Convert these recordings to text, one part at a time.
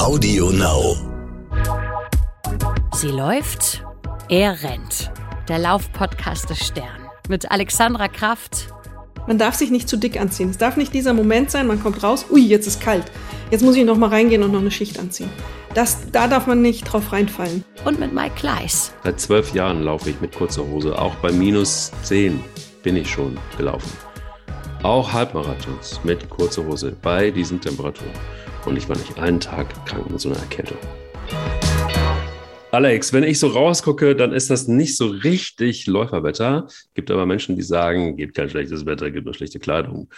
Audio Now. Sie läuft, er rennt. Der Laufpodcast des Stern. Mit Alexandra Kraft. Man darf sich nicht zu dick anziehen. Es darf nicht dieser Moment sein, man kommt raus, ui, jetzt ist kalt. Jetzt muss ich noch mal reingehen und noch eine Schicht anziehen. Das, da darf man nicht drauf reinfallen. Und mit Mike Kleiss. Seit zwölf Jahren laufe ich mit kurzer Hose. Auch bei minus zehn bin ich schon gelaufen. Auch Halbmarathons mit kurzer Hose bei diesen Temperaturen. Und ich war nicht einen Tag krank mit so einer Erkältung. Alex, wenn ich so rausgucke, dann ist das nicht so richtig Läuferwetter. Gibt aber Menschen, die sagen, gibt kein schlechtes Wetter, gibt nur schlechte Kleidung.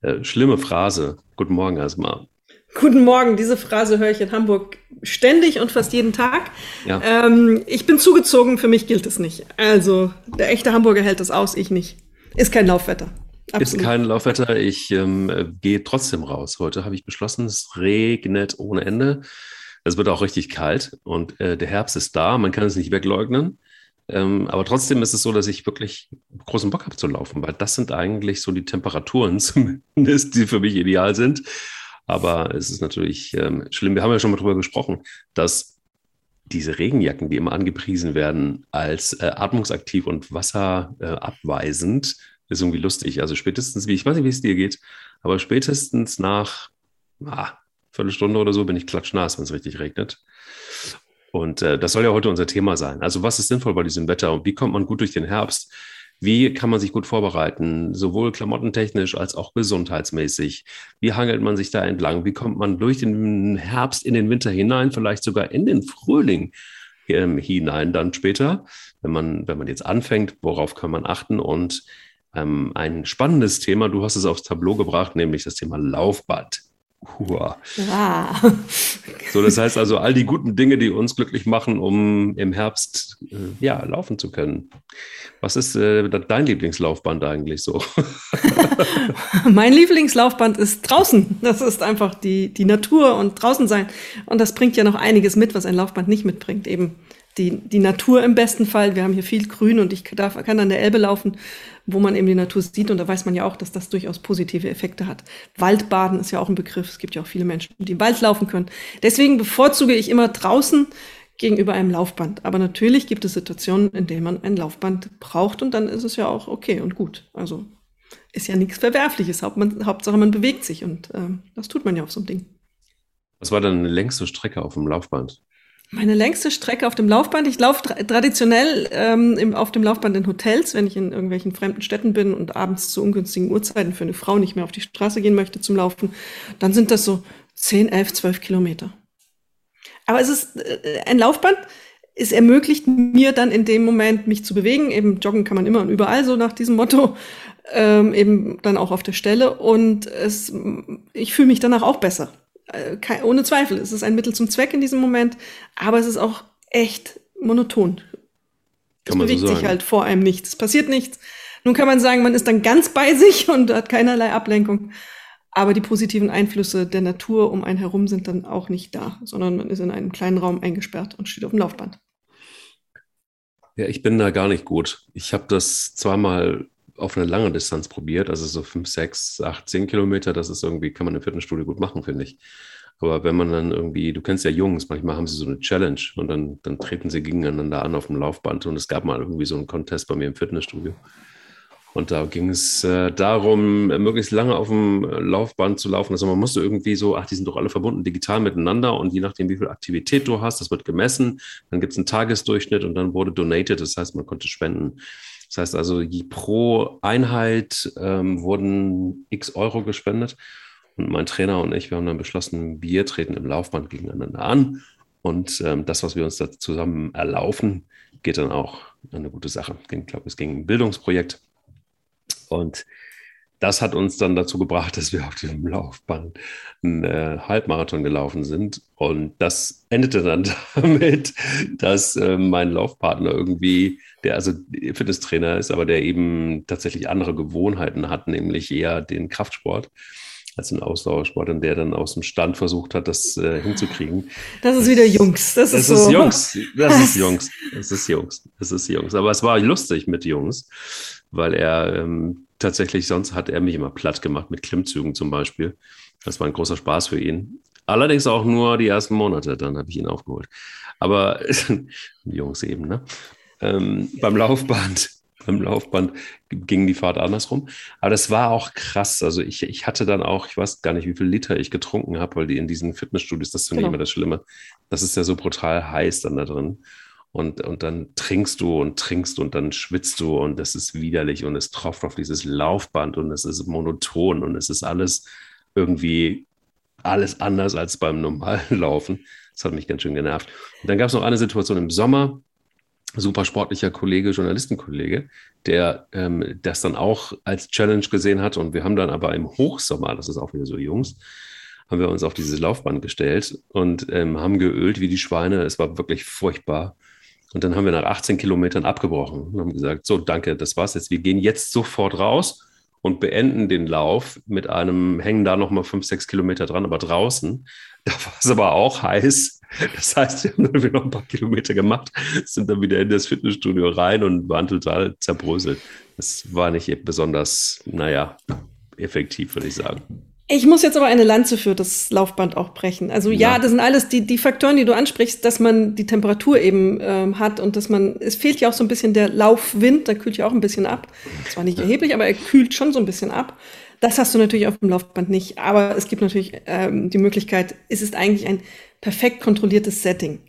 Äh, schlimme Phrase. Guten Morgen erstmal. Guten Morgen, diese Phrase höre ich in Hamburg ständig und fast jeden Tag. Ja. Ähm, ich bin zugezogen, für mich gilt es nicht. Also der echte Hamburger hält das aus, ich nicht. Ist kein Laufwetter. Absolut. Ist kein Laufwetter. Ich ähm, gehe trotzdem raus. Heute habe ich beschlossen, es regnet ohne Ende. Es wird auch richtig kalt und äh, der Herbst ist da. Man kann es nicht wegleugnen. Ähm, aber trotzdem ist es so, dass ich wirklich großen Bock habe zu laufen, weil das sind eigentlich so die Temperaturen zumindest, die für mich ideal sind. Aber es ist natürlich ähm, schlimm. Wir haben ja schon mal darüber gesprochen, dass diese Regenjacken, die immer angepriesen werden als äh, atmungsaktiv und wasserabweisend, äh, ist irgendwie lustig. Also spätestens, wie ich weiß nicht, wie es dir geht, aber spätestens nach ah, Viertelstunde oder so bin ich klatschnass, wenn es richtig regnet. Und äh, das soll ja heute unser Thema sein. Also was ist sinnvoll bei diesem Wetter und wie kommt man gut durch den Herbst? Wie kann man sich gut vorbereiten, sowohl klamottentechnisch als auch gesundheitsmäßig? Wie hangelt man sich da entlang? Wie kommt man durch den Herbst in den Winter hinein, vielleicht sogar in den Frühling ähm, hinein dann später? Wenn man, wenn man jetzt anfängt, worauf kann man achten? Und ähm, ein spannendes Thema, du hast es aufs Tableau gebracht, nämlich das Thema Laufbad. Ja. So, das heißt also, all die guten Dinge, die uns glücklich machen, um im Herbst äh, ja, laufen zu können. Was ist äh, dein Lieblingslaufband eigentlich so? mein Lieblingslaufband ist draußen. Das ist einfach die, die Natur und draußen sein. Und das bringt ja noch einiges mit, was ein Laufband nicht mitbringt. Eben die, die Natur im besten Fall. Wir haben hier viel Grün und ich darf, kann an der Elbe laufen, wo man eben die Natur sieht. Und da weiß man ja auch, dass das durchaus positive Effekte hat. Waldbaden ist ja auch ein Begriff. Es gibt ja auch viele Menschen, die im Wald laufen können. Deswegen bevorzuge ich immer draußen gegenüber einem Laufband. Aber natürlich gibt es Situationen, in denen man ein Laufband braucht und dann ist es ja auch okay und gut. Also ist ja nichts Verwerfliches. Hauptsache man bewegt sich und äh, das tut man ja auf so einem Ding. Was war die längste Strecke auf dem Laufband? Meine längste Strecke auf dem Laufband. Ich laufe tra traditionell ähm, im, auf dem Laufband in Hotels, wenn ich in irgendwelchen fremden Städten bin und abends zu ungünstigen Uhrzeiten für eine Frau nicht mehr auf die Straße gehen möchte zum Laufen. Dann sind das so 10, 11, 12 Kilometer. Aber es ist äh, ein Laufband. Es ermöglicht mir dann in dem Moment, mich zu bewegen. Eben joggen kann man immer und überall, so nach diesem Motto. Ähm, eben dann auch auf der Stelle. Und es, ich fühle mich danach auch besser. Äh, kein, ohne Zweifel. Es ist ein Mittel zum Zweck in diesem Moment, aber es ist auch echt monoton. es bewegt so sich halt vor einem nichts. Es passiert nichts. Nun kann man sagen, man ist dann ganz bei sich und hat keinerlei Ablenkung. Aber die positiven Einflüsse der Natur um einen herum sind dann auch nicht da, sondern man ist in einem kleinen Raum eingesperrt und steht auf dem Laufband. Ja, ich bin da gar nicht gut. Ich habe das zweimal auf eine lange Distanz probiert, also so 5, 6, 8, 10 Kilometer, das ist irgendwie, kann man im Fitnessstudio gut machen, finde ich. Aber wenn man dann irgendwie, du kennst ja Jungs, manchmal haben sie so eine Challenge und dann, dann treten sie gegeneinander an auf dem Laufband und es gab mal irgendwie so einen Contest bei mir im Fitnessstudio. Und da ging es äh, darum, möglichst lange auf dem Laufband zu laufen. Also man musste irgendwie so, ach, die sind doch alle verbunden digital miteinander und je nachdem, wie viel Aktivität du hast, das wird gemessen. Dann gibt es einen Tagesdurchschnitt und dann wurde donated, das heißt, man konnte spenden. Das heißt also, pro Einheit ähm, wurden x Euro gespendet. Und mein Trainer und ich, wir haben dann beschlossen, wir treten im Laufband gegeneinander an. Und ähm, das, was wir uns da zusammen erlaufen, geht dann auch eine gute Sache. Ich glaube, es ging ein Bildungsprojekt. Und das hat uns dann dazu gebracht, dass wir auf diesem Laufband einen äh, Halbmarathon gelaufen sind. Und das endete dann damit, dass äh, mein Laufpartner irgendwie, der also Fitnesstrainer ist, aber der eben tatsächlich andere Gewohnheiten hat, nämlich eher den Kraftsport als ein Ausdauersport, und der dann aus dem Stand versucht hat, das äh, hinzukriegen. Das ist wieder Jungs. Das, das ist, so. Jungs. Das ist Jungs. Das ist Jungs. Das ist Jungs. Aber es war lustig mit Jungs, weil er ähm, tatsächlich, sonst hat er mich immer platt gemacht mit Klimmzügen zum Beispiel. Das war ein großer Spaß für ihn. Allerdings auch nur die ersten Monate, dann habe ich ihn aufgeholt. Aber Jungs eben, ne? Ähm, beim Laufband, beim Laufband ging die Fahrt andersrum. Aber das war auch krass. Also ich, ich hatte dann auch, ich weiß gar nicht, wie viel Liter ich getrunken habe, weil die in diesen Fitnessstudios, das ist genau. nicht immer das Schlimme. Das ist ja so brutal heiß dann da drin. Und, und dann trinkst du und trinkst und dann schwitzt du und das ist widerlich und es tropft auf dieses Laufband und es ist monoton und es ist alles irgendwie alles anders als beim normalen Laufen. Das hat mich ganz schön genervt. Und dann gab es noch eine Situation im Sommer, super sportlicher Kollege, Journalistenkollege, der ähm, das dann auch als Challenge gesehen hat. Und wir haben dann aber im Hochsommer, das ist auch wieder so Jungs, haben wir uns auf dieses Laufband gestellt und ähm, haben geölt wie die Schweine. Es war wirklich furchtbar. Und dann haben wir nach 18 Kilometern abgebrochen und haben gesagt, so, danke, das war's jetzt. Wir gehen jetzt sofort raus und beenden den Lauf mit einem, hängen da nochmal fünf, sechs Kilometer dran, aber draußen. Da war es aber auch heiß. Das heißt, wir haben dann noch ein paar Kilometer gemacht, sind dann wieder in das Fitnessstudio rein und waren total zerbröselt. Das war nicht besonders, naja, effektiv, würde ich sagen. Ich muss jetzt aber eine Lanze für das Laufband auch brechen. Also ja, ja das sind alles die, die Faktoren, die du ansprichst, dass man die Temperatur eben ähm, hat und dass man, es fehlt ja auch so ein bisschen der Laufwind, da kühlt ja auch ein bisschen ab. Zwar nicht erheblich, aber er kühlt schon so ein bisschen ab. Das hast du natürlich auf dem Laufband nicht. Aber es gibt natürlich ähm, die Möglichkeit, es ist eigentlich ein perfekt kontrolliertes Setting.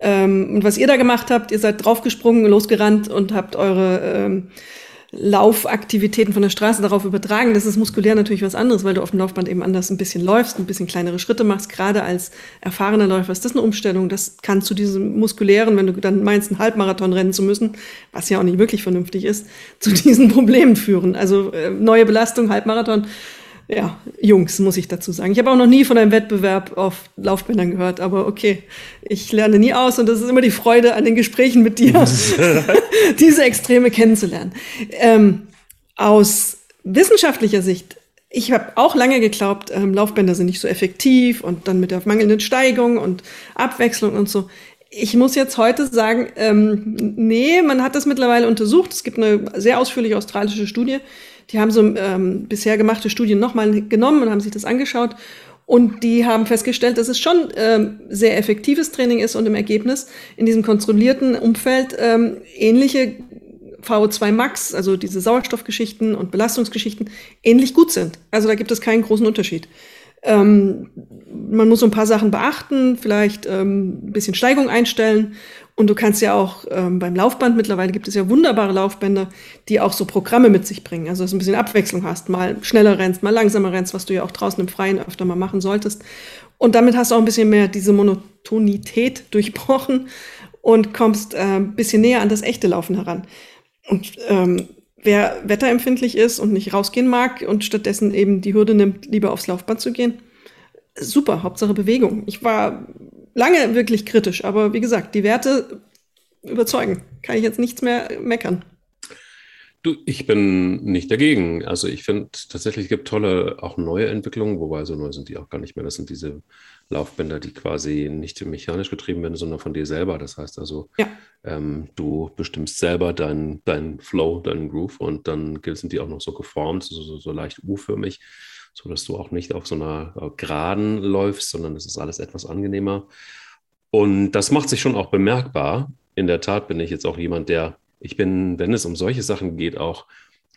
Ähm, und was ihr da gemacht habt, ihr seid draufgesprungen, losgerannt und habt eure ähm, Laufaktivitäten von der Straße darauf übertragen. Das ist muskulär natürlich was anderes, weil du auf dem Laufband eben anders ein bisschen läufst, ein bisschen kleinere Schritte machst. Gerade als erfahrener Läufer ist das eine Umstellung. Das kann zu diesem muskulären, wenn du dann meinst, einen Halbmarathon rennen zu müssen, was ja auch nicht wirklich vernünftig ist, zu diesen Problemen führen. Also äh, neue Belastung, Halbmarathon ja, Jungs, muss ich dazu sagen. Ich habe auch noch nie von einem Wettbewerb auf Laufbändern gehört, aber okay, ich lerne nie aus und das ist immer die Freude an den Gesprächen mit dir, diese Extreme kennenzulernen. Ähm, aus wissenschaftlicher Sicht, ich habe auch lange geglaubt, ähm, Laufbänder sind nicht so effektiv und dann mit der mangelnden Steigung und Abwechslung und so. Ich muss jetzt heute sagen, ähm, nee, man hat das mittlerweile untersucht. Es gibt eine sehr ausführliche australische Studie, die haben so ähm, bisher gemachte Studien nochmal genommen und haben sich das angeschaut. Und die haben festgestellt, dass es schon ähm, sehr effektives Training ist und im Ergebnis in diesem kontrollierten Umfeld ähm, ähnliche VO2 Max, also diese Sauerstoffgeschichten und Belastungsgeschichten, ähnlich gut sind. Also da gibt es keinen großen Unterschied. Ähm, man muss so ein paar Sachen beachten, vielleicht ähm, ein bisschen Steigung einstellen und du kannst ja auch ähm, beim Laufband, mittlerweile gibt es ja wunderbare Laufbänder, die auch so Programme mit sich bringen. Also dass du ein bisschen Abwechslung hast, mal schneller rennst, mal langsamer rennst, was du ja auch draußen im Freien öfter mal machen solltest. Und damit hast du auch ein bisschen mehr diese Monotonität durchbrochen und kommst äh, ein bisschen näher an das echte Laufen heran. Und ähm, wer wetterempfindlich ist und nicht rausgehen mag und stattdessen eben die Hürde nimmt, lieber aufs Laufband zu gehen, super, Hauptsache Bewegung. Ich war lange wirklich kritisch, aber wie gesagt, die Werte überzeugen. Kann ich jetzt nichts mehr meckern. Du, ich bin nicht dagegen. Also ich finde tatsächlich, es gibt tolle, auch neue Entwicklungen, wobei so neu sind die auch gar nicht mehr. Das sind diese Laufbänder, die quasi nicht mechanisch getrieben werden, sondern von dir selber. Das heißt also, ja. ähm, du bestimmst selber deinen dein Flow, deinen Groove und dann sind die auch noch so geformt, so, so, so leicht U-förmig so dass du auch nicht auf so einer äh, Geraden läufst, sondern es ist alles etwas angenehmer. Und das macht sich schon auch bemerkbar. In der Tat bin ich jetzt auch jemand, der, ich bin, wenn es um solche Sachen geht, auch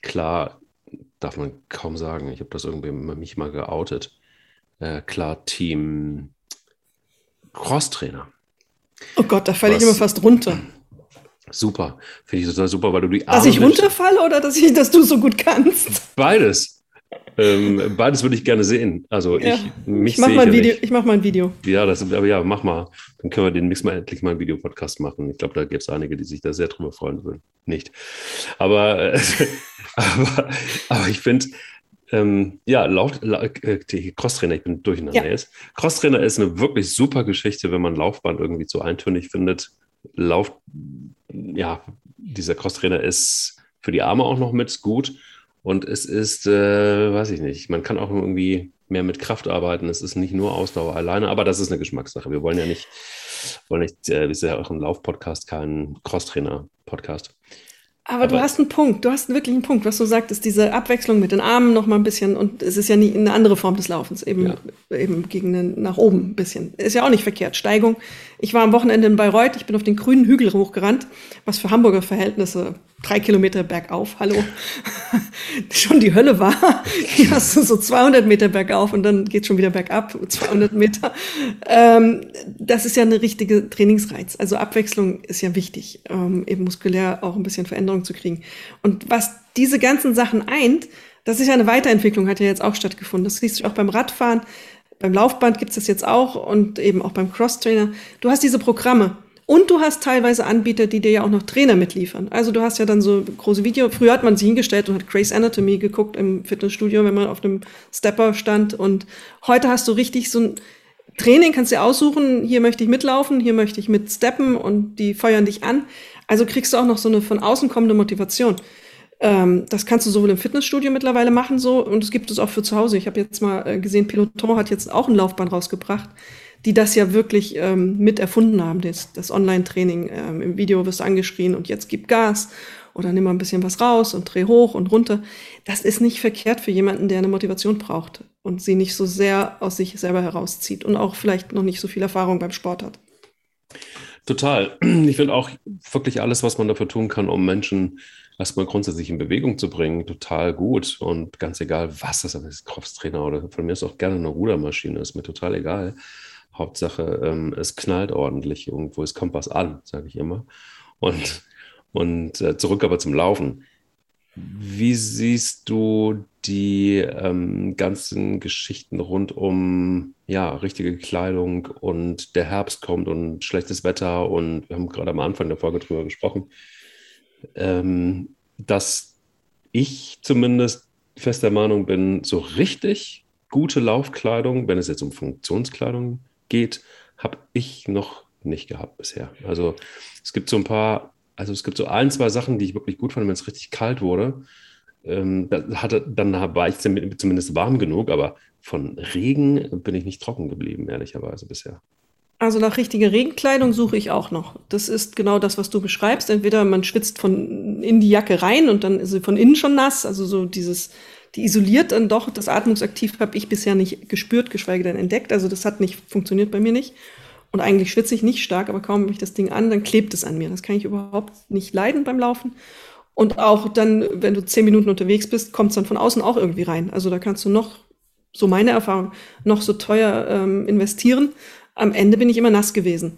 klar, darf man kaum sagen, ich habe das irgendwie mich mal geoutet, äh, klar Team Crosstrainer. Oh Gott, da falle ich immer fast runter. Super, finde ich total super, weil du die Arme Dass ich runterfalle oder dass, ich, dass du so gut kannst? Beides. Ähm, beides würde ich gerne sehen. Also ja. ich, mich ich mache mal, ja mach mal ein Video. Ja, das, aber ja, mach mal. Dann können wir den nächsten Mal endlich mal einen Videopodcast machen. Ich glaube, da gibt es einige, die sich da sehr drüber freuen würden. Nicht. Aber, äh, aber, aber ich finde, ähm, ja, laut, laut äh, Crosstrainer, ich bin durcheinander ja. jetzt. Crosstrainer ist eine wirklich super Geschichte, wenn man Laufband irgendwie zu eintönig findet. Lauf, ja, dieser Crosstrainer ist für die Arme auch noch mit gut. Und es ist, äh, weiß ich nicht, man kann auch irgendwie mehr mit Kraft arbeiten. Es ist nicht nur Ausdauer alleine, aber das ist eine Geschmackssache. Wir wollen ja nicht, wollen nicht, äh, ist ja auch ein Laufpodcast, kein Crosstrainer-Podcast. Aber, aber, du hast einen Punkt, du hast wirklich einen Punkt, was du sagtest, diese Abwechslung mit den Armen noch mal ein bisschen und es ist ja nie eine andere Form des Laufens, eben, ja. eben gegen den, nach oben ein bisschen. Ist ja auch nicht verkehrt. Steigung. Ich war am Wochenende in Bayreuth, ich bin auf den grünen Hügel hochgerannt, was für Hamburger Verhältnisse drei Kilometer bergauf, hallo, schon die Hölle war. Hier hast du so 200 Meter bergauf und dann geht schon wieder bergab, 200 Meter. Ähm, das ist ja eine richtige Trainingsreiz. Also Abwechslung ist ja wichtig, ähm, eben muskulär auch ein bisschen Veränderung zu kriegen. Und was diese ganzen Sachen eint, das ist ja eine Weiterentwicklung, hat ja jetzt auch stattgefunden. Das siehst du auch beim Radfahren, beim Laufband gibt es das jetzt auch und eben auch beim Crosstrainer. Du hast diese Programme. Und du hast teilweise Anbieter, die dir ja auch noch Trainer mitliefern. Also du hast ja dann so große Video. Früher hat man sich hingestellt und hat Grace Anatomy geguckt im Fitnessstudio, wenn man auf dem Stepper stand. Und heute hast du richtig so ein Training, kannst dir aussuchen, hier möchte ich mitlaufen, hier möchte ich mit steppen und die feuern dich an. Also kriegst du auch noch so eine von außen kommende Motivation. Ähm, das kannst du sowohl im Fitnessstudio mittlerweile machen so und es gibt es auch für zu Hause. Ich habe jetzt mal äh, gesehen, Peloton hat jetzt auch ein Laufband rausgebracht die das ja wirklich ähm, mit erfunden haben, das, das Online-Training. Ähm, Im Video wirst du angeschrien und jetzt gib Gas oder nimm mal ein bisschen was raus und dreh hoch und runter. Das ist nicht verkehrt für jemanden, der eine Motivation braucht und sie nicht so sehr aus sich selber herauszieht und auch vielleicht noch nicht so viel Erfahrung beim Sport hat. Total. Ich finde auch wirklich alles, was man dafür tun kann, um Menschen erstmal grundsätzlich in Bewegung zu bringen, total gut. Und ganz egal, was das ist, Kopftrainer oder von mir ist auch gerne eine Rudermaschine, ist mir total egal. Hauptsache, ähm, es knallt ordentlich irgendwo, es kommt was an, sage ich immer. Und, und äh, zurück aber zum Laufen. Wie siehst du die ähm, ganzen Geschichten rund um ja, richtige Kleidung und der Herbst kommt und schlechtes Wetter und wir haben gerade am Anfang der Folge drüber gesprochen, ähm, dass ich zumindest fester Meinung bin, so richtig gute Laufkleidung, wenn es jetzt um Funktionskleidung geht, habe ich noch nicht gehabt bisher. Also es gibt so ein paar, also es gibt so ein, zwei Sachen, die ich wirklich gut fand, wenn es richtig kalt wurde. Ähm, hatte, dann war ich zumindest warm genug, aber von Regen bin ich nicht trocken geblieben, ehrlicherweise bisher. Also nach richtiger Regenkleidung suche ich auch noch. Das ist genau das, was du beschreibst. Entweder man schwitzt von in die Jacke rein und dann ist sie von innen schon nass, also so dieses die isoliert dann doch. Das Atmungsaktiv habe ich bisher nicht gespürt, geschweige denn entdeckt. Also das hat nicht funktioniert bei mir nicht. Und eigentlich schwitze ich nicht stark, aber kaum habe ich das Ding an, dann klebt es an mir. Das kann ich überhaupt nicht leiden beim Laufen. Und auch dann, wenn du zehn Minuten unterwegs bist, kommt es dann von außen auch irgendwie rein. Also da kannst du noch, so meine Erfahrung, noch so teuer ähm, investieren. Am Ende bin ich immer nass gewesen.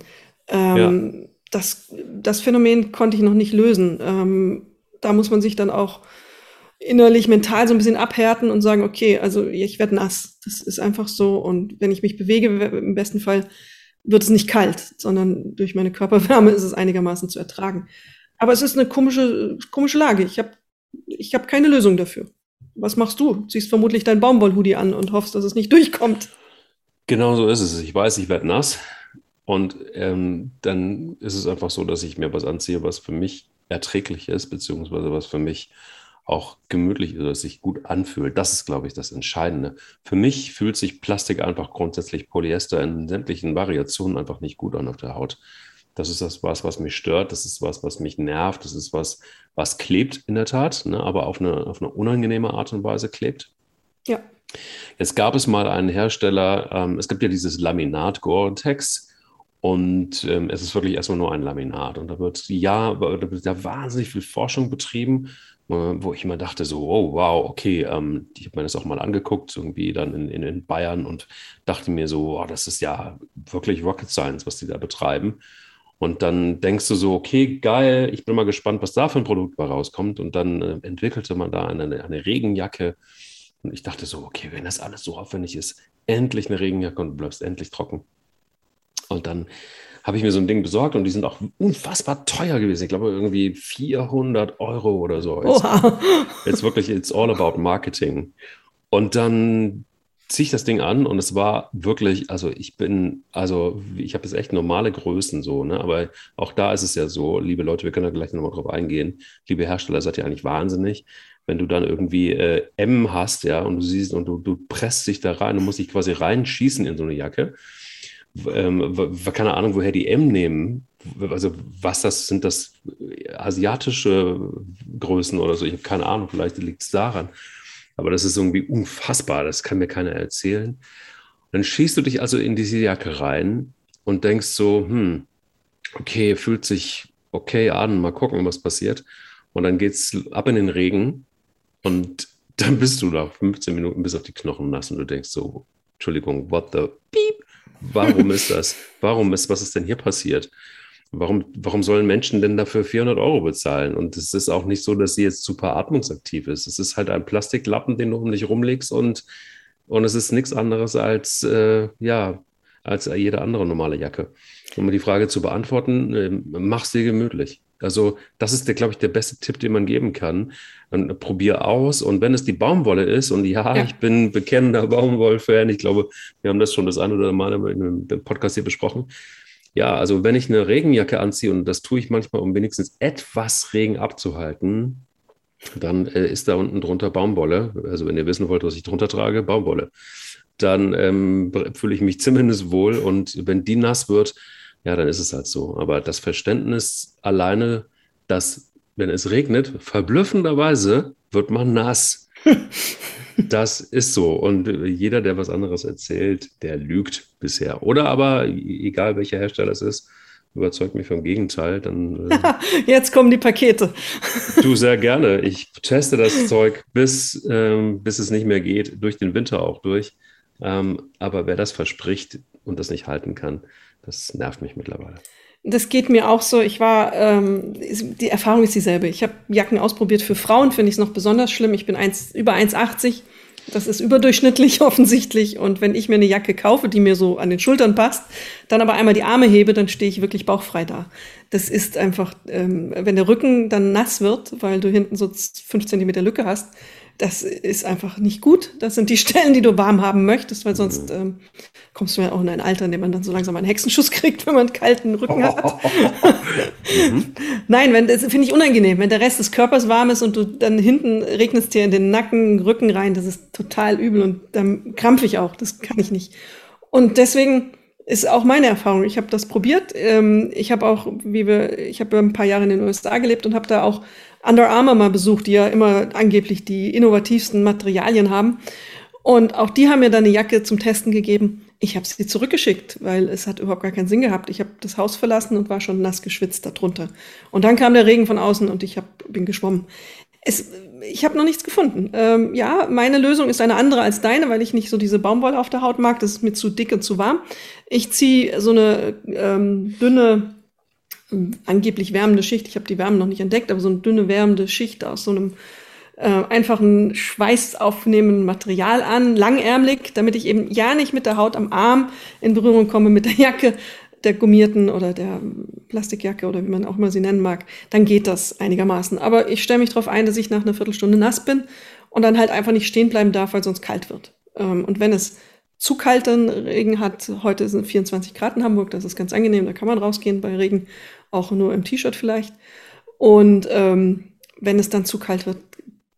Ähm, ja. das, das Phänomen konnte ich noch nicht lösen. Ähm, da muss man sich dann auch innerlich, mental so ein bisschen abhärten und sagen, okay, also ich werde nass. Das ist einfach so. Und wenn ich mich bewege, im besten Fall wird es nicht kalt, sondern durch meine Körperwärme ist es einigermaßen zu ertragen. Aber es ist eine komische, komische Lage. Ich habe ich hab keine Lösung dafür. Was machst du? Ziehst vermutlich dein Baumwollhoodie an und hoffst, dass es nicht durchkommt. Genau so ist es. Ich weiß, ich werde nass. Und ähm, dann ist es einfach so, dass ich mir was anziehe, was für mich erträglich ist, beziehungsweise was für mich auch gemütlich ist oder sich gut anfühlt. Das ist, glaube ich, das Entscheidende. Für mich fühlt sich Plastik einfach grundsätzlich Polyester in sämtlichen Variationen einfach nicht gut an auf der Haut. Das ist das was, was mich stört. Das ist was, was mich nervt. Das ist was, was klebt in der Tat, ne, aber auf eine, auf eine unangenehme Art und Weise klebt. Ja. Jetzt gab es mal einen Hersteller, ähm, es gibt ja dieses Laminat Gore-Tex. Und ähm, es ist wirklich erstmal nur ein Laminat. Und da wird ja, da wird ja wahnsinnig viel Forschung betrieben äh, wo ich immer dachte, so, oh wow, okay, ähm, ich habe mir das auch mal angeguckt, irgendwie dann in, in, in Bayern und dachte mir so, oh, das ist ja wirklich Rocket Science, was die da betreiben. Und dann denkst du so, okay, geil, ich bin mal gespannt, was da für ein Produkt bei rauskommt. Und dann äh, entwickelte man da eine, eine Regenjacke. Und ich dachte so, okay, wenn das alles so aufwendig ist, endlich eine Regenjacke und du bleibst endlich trocken. Und dann habe ich mir so ein Ding besorgt und die sind auch unfassbar teuer gewesen. Ich glaube irgendwie 400 Euro oder so. Jetzt, jetzt wirklich, it's all about Marketing. Und dann ziehe ich das Ding an und es war wirklich, also ich bin, also ich habe jetzt echt normale Größen so, ne? Aber auch da ist es ja so, liebe Leute, wir können da gleich nochmal drauf eingehen. Liebe Hersteller, seid ihr eigentlich wahnsinnig, wenn du dann irgendwie äh, M hast, ja, und du siehst und du, du presst dich da rein und musst dich quasi reinschießen in so eine Jacke ähm, keine Ahnung, woher die M nehmen, also was das sind, das asiatische Größen oder so. Ich habe keine Ahnung, vielleicht liegt es daran. Aber das ist irgendwie unfassbar, das kann mir keiner erzählen. Dann schießt du dich also in diese Jacke rein und denkst so, hm, okay, fühlt sich okay an, mal gucken, was passiert. Und dann geht's ab in den Regen und dann bist du da 15 Minuten bis auf die Knochen nass und du denkst so, Entschuldigung, what the beep? Warum ist das? Warum ist, was ist denn hier passiert? Warum, warum sollen Menschen denn dafür 400 Euro bezahlen? Und es ist auch nicht so, dass sie jetzt super atmungsaktiv ist. Es ist halt ein Plastiklappen, den du um dich rumlegst und, und es ist nichts anderes als, äh, ja, als jede andere normale Jacke. Um die Frage zu beantworten, äh, mach sie gemütlich. Also das ist, glaube ich, der beste Tipp, den man geben kann. Und probier aus. Und wenn es die Baumwolle ist, und ja, ja. ich bin bekennender Baumwoll-Fan, ich glaube, wir haben das schon das eine oder andere Mal in einem Podcast hier besprochen. Ja, also wenn ich eine Regenjacke anziehe, und das tue ich manchmal, um wenigstens etwas Regen abzuhalten, dann äh, ist da unten drunter Baumwolle. Also wenn ihr wissen wollt, was ich drunter trage, Baumwolle. Dann ähm, fühle ich mich zumindest wohl. Und wenn die nass wird, ja, dann ist es halt so. Aber das Verständnis alleine, dass, wenn es regnet, verblüffenderweise wird man nass. das ist so. Und jeder, der was anderes erzählt, der lügt bisher. Oder aber, egal welcher Hersteller es ist, überzeugt mich vom Gegenteil, dann. Äh, Jetzt kommen die Pakete. du sehr gerne. Ich teste das Zeug, bis, ähm, bis es nicht mehr geht, durch den Winter auch durch. Ähm, aber wer das verspricht und das nicht halten kann, das nervt mich mittlerweile. Das geht mir auch so. Ich war, ähm, die Erfahrung ist dieselbe. Ich habe Jacken ausprobiert. Für Frauen finde ich es noch besonders schlimm. Ich bin eins, über 1,80. Das ist überdurchschnittlich offensichtlich. Und wenn ich mir eine Jacke kaufe, die mir so an den Schultern passt, dann aber einmal die Arme hebe, dann stehe ich wirklich bauchfrei da. Das ist einfach, ähm, wenn der Rücken dann nass wird, weil du hinten so fünf Zentimeter Lücke hast, das ist einfach nicht gut. Das sind die Stellen, die du warm haben möchtest, weil sonst ähm, kommst du ja auch in ein Alter, in dem man dann so langsam einen Hexenschuss kriegt, wenn man einen kalten Rücken hat. mhm. Nein, wenn, das finde ich unangenehm. Wenn der Rest des Körpers warm ist und du dann hinten regnest dir in den Nacken, Rücken rein, das ist total übel und dann krampfe ich auch. Das kann ich nicht. Und deswegen ist auch meine Erfahrung. Ich habe das probiert. Ähm, ich habe auch, wie wir, ich habe ein paar Jahre in den USA gelebt und habe da auch Under Armour mal besucht, die ja immer angeblich die innovativsten Materialien haben. Und auch die haben mir dann eine Jacke zum Testen gegeben. Ich habe sie zurückgeschickt, weil es hat überhaupt gar keinen Sinn gehabt. Ich habe das Haus verlassen und war schon nass geschwitzt darunter. Und dann kam der Regen von außen und ich hab, bin geschwommen. Es, ich habe noch nichts gefunden. Ähm, ja, meine Lösung ist eine andere als deine, weil ich nicht so diese Baumwolle auf der Haut mag. Das ist mir zu dick und zu warm. Ich ziehe so eine ähm, dünne angeblich wärmende Schicht, ich habe die Wärme noch nicht entdeckt, aber so eine dünne wärmende Schicht aus so einem äh, einfachen schweißaufnehmenden Material an, langärmlich, damit ich eben ja nicht mit der Haut am Arm in Berührung komme mit der Jacke, der gummierten oder der Plastikjacke oder wie man auch immer sie nennen mag, dann geht das einigermaßen. Aber ich stelle mich darauf ein, dass ich nach einer Viertelstunde nass bin und dann halt einfach nicht stehen bleiben darf, weil sonst kalt wird. Ähm, und wenn es zu kalten Regen hat, heute sind 24 Grad in Hamburg, das ist ganz angenehm, da kann man rausgehen bei Regen auch nur im T-Shirt vielleicht. Und ähm, wenn es dann zu kalt wird,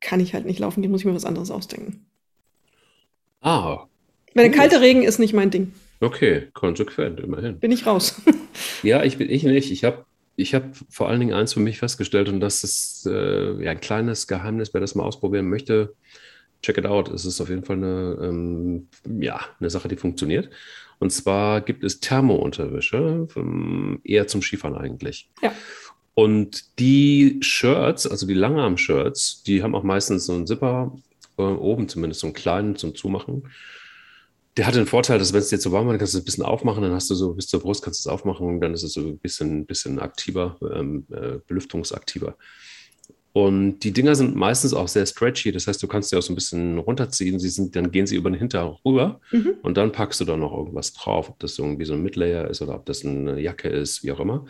kann ich halt nicht laufen, die muss ich mir was anderes ausdenken. Ah. Wenn der kalte Regen ist nicht mein Ding. Okay, konsequent, immerhin. Bin ich raus. ja, ich bin ich nicht. Ich habe ich hab vor allen Dingen eins für mich festgestellt und das ist äh, ja, ein kleines Geheimnis, wer das mal ausprobieren möchte. Check it out. Es ist auf jeden Fall eine, ähm, ja, eine Sache, die funktioniert. Und zwar gibt es Thermounterwäsche, ähm, eher zum Skifahren eigentlich. Ja. Und die Shirts, also die Langarm-Shirts, die haben auch meistens so einen Zipper, äh, oben zumindest so einen kleinen zum Zumachen. Der hat den Vorteil, dass wenn es dir zu warm wird, kannst du es ein bisschen aufmachen, dann hast du so bis zur Brust, kannst du es aufmachen und dann ist es so ein bisschen, bisschen aktiver, ähm, äh, belüftungsaktiver. Und die Dinger sind meistens auch sehr stretchy, das heißt, du kannst sie auch so ein bisschen runterziehen, sie sind, dann gehen sie über den Hintergrund rüber mhm. und dann packst du da noch irgendwas drauf, ob das irgendwie so ein Midlayer ist oder ob das eine Jacke ist, wie auch immer.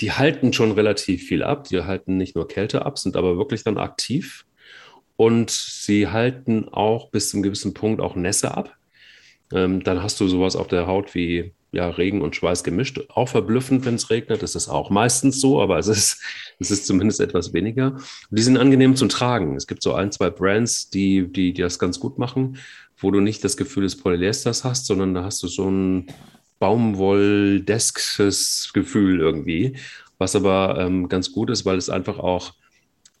Die halten schon relativ viel ab, die halten nicht nur Kälte ab, sind aber wirklich dann aktiv und sie halten auch bis zu einem gewissen Punkt auch Nässe ab. Ähm, dann hast du sowas auf der Haut wie ja, Regen und Schweiß gemischt. Auch verblüffend, wenn es regnet. Das ist auch meistens so, aber es ist, es ist zumindest etwas weniger. Und die sind angenehm zum Tragen. Es gibt so ein, zwei Brands, die, die, die das ganz gut machen, wo du nicht das Gefühl des Polyesters hast, sondern da hast du so ein, Baumwolldeskes Gefühl irgendwie, was aber ähm, ganz gut ist, weil es einfach auch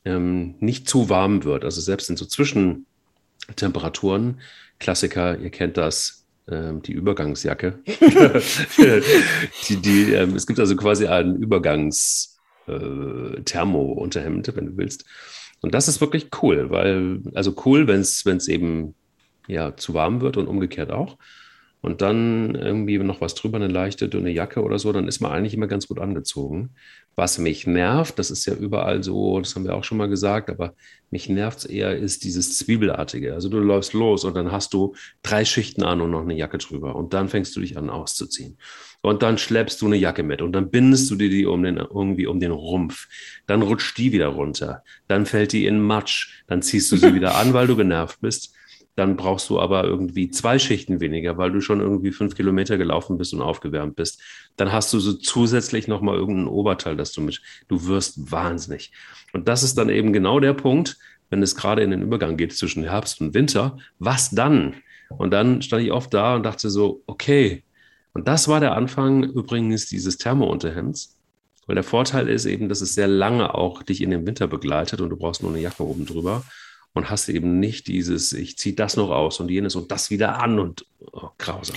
ähm, nicht zu warm wird. Also selbst in so Zwischentemperaturen, Klassiker, ihr kennt das, die Übergangsjacke. die, die, ähm, es gibt also quasi ein Übergangs-Thermo-Unterhemd, äh, wenn du willst. Und das ist wirklich cool, weil, also cool, wenn es eben ja zu warm wird und umgekehrt auch und dann irgendwie noch was drüber, eine leichte, dünne Jacke oder so, dann ist man eigentlich immer ganz gut angezogen. Was mich nervt, das ist ja überall so, das haben wir auch schon mal gesagt, aber mich nervt es eher, ist dieses Zwiebelartige. Also du läufst los und dann hast du drei Schichten an und noch eine Jacke drüber und dann fängst du dich an auszuziehen. Und dann schleppst du eine Jacke mit und dann bindest du dir die um den, irgendwie um den Rumpf. Dann rutscht die wieder runter. Dann fällt die in Matsch. Dann ziehst du sie wieder an, weil du genervt bist dann brauchst du aber irgendwie zwei Schichten weniger, weil du schon irgendwie fünf Kilometer gelaufen bist und aufgewärmt bist. Dann hast du so zusätzlich nochmal irgendein Oberteil, das du mit, du wirst wahnsinnig. Und das ist dann eben genau der Punkt, wenn es gerade in den Übergang geht zwischen Herbst und Winter. Was dann? Und dann stand ich oft da und dachte so, okay. Und das war der Anfang übrigens dieses Thermounterhemds. Weil der Vorteil ist eben, dass es sehr lange auch dich in den Winter begleitet und du brauchst nur eine Jacke oben drüber und hast eben nicht dieses, ich ziehe das noch aus und jenes und das wieder an und oh, grausam.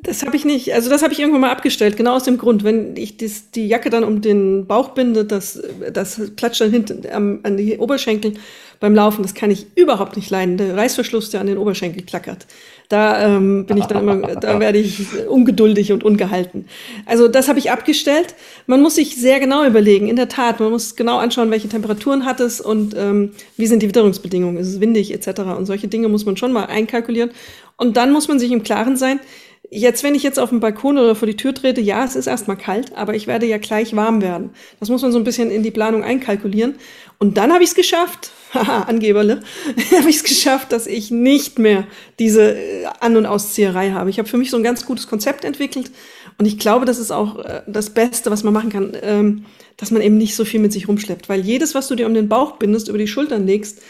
Das habe ich nicht, also das habe ich irgendwann mal abgestellt, genau aus dem Grund, wenn ich das, die Jacke dann um den Bauch binde, das, das klatscht dann hinten am, an die Oberschenkel beim Laufen, das kann ich überhaupt nicht leiden. Der Reißverschluss, der an den Oberschenkel klackert. Da ähm, bin ich dann immer, da werde ich ungeduldig und ungehalten. Also das habe ich abgestellt. Man muss sich sehr genau überlegen, in der Tat, man muss genau anschauen, welche Temperaturen hat es und ähm, wie sind die Witterungsbedingungen, ist es windig etc. Und solche Dinge muss man schon mal einkalkulieren. Und dann muss man sich im Klaren sein, Jetzt, wenn ich jetzt auf dem Balkon oder vor die Tür trete, ja, es ist erstmal kalt, aber ich werde ja gleich warm werden. Das muss man so ein bisschen in die Planung einkalkulieren. Und dann habe ich es geschafft, haha, Angeberle, habe ich es geschafft, dass ich nicht mehr diese äh, An- und Auszieherei habe. Ich habe für mich so ein ganz gutes Konzept entwickelt und ich glaube, das ist auch äh, das Beste, was man machen kann, ähm, dass man eben nicht so viel mit sich rumschleppt. Weil jedes, was du dir um den Bauch bindest, über die Schultern legst,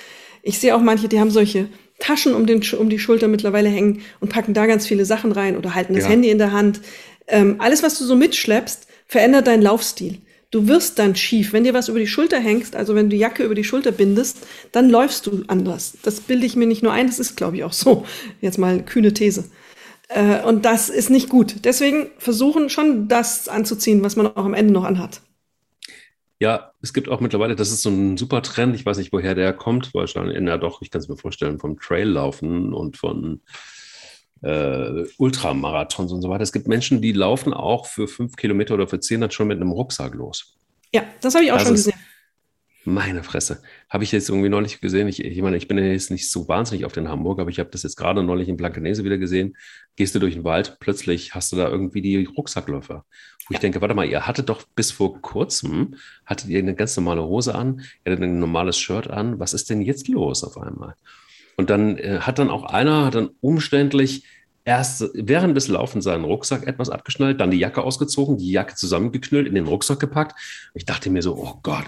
ich sehe auch manche, die haben solche Taschen um, den, um die Schulter mittlerweile hängen und packen da ganz viele Sachen rein oder halten das ja. Handy in der Hand. Ähm, alles, was du so mitschleppst, verändert deinen Laufstil. Du wirst dann schief. Wenn dir was über die Schulter hängst, also wenn du die Jacke über die Schulter bindest, dann läufst du anders. Das bilde ich mir nicht nur ein, das ist, glaube ich, auch so. Jetzt mal eine kühne These. Äh, und das ist nicht gut. Deswegen versuchen schon das anzuziehen, was man auch am Ende noch anhat. Ja, es gibt auch mittlerweile, das ist so ein super Trend, ich weiß nicht, woher der kommt, wahrscheinlich, ja doch, ich kann es mir vorstellen, vom Traillaufen und von äh, Ultramarathons und so weiter. Es gibt Menschen, die laufen auch für fünf Kilometer oder für zehn dann schon mit einem Rucksack los. Ja, das habe ich auch das schon gesehen. Meine Fresse. Habe ich jetzt irgendwie neulich gesehen. Ich, ich meine, ich bin ja jetzt nicht so wahnsinnig auf den Hamburg, aber ich habe das jetzt gerade neulich in Blankenese wieder gesehen. Gehst du durch den Wald, plötzlich hast du da irgendwie die Rucksackläufer. Wo ja. ich denke, warte mal, ihr hattet doch bis vor kurzem, hattet ihr eine ganz normale Hose an, ihr hattet ein normales Shirt an. Was ist denn jetzt los auf einmal? Und dann äh, hat dann auch einer, hat dann umständlich erst während des Laufens seinen Rucksack etwas abgeschnallt, dann die Jacke ausgezogen, die Jacke zusammengeknüllt, in den Rucksack gepackt. Ich dachte mir so, oh Gott,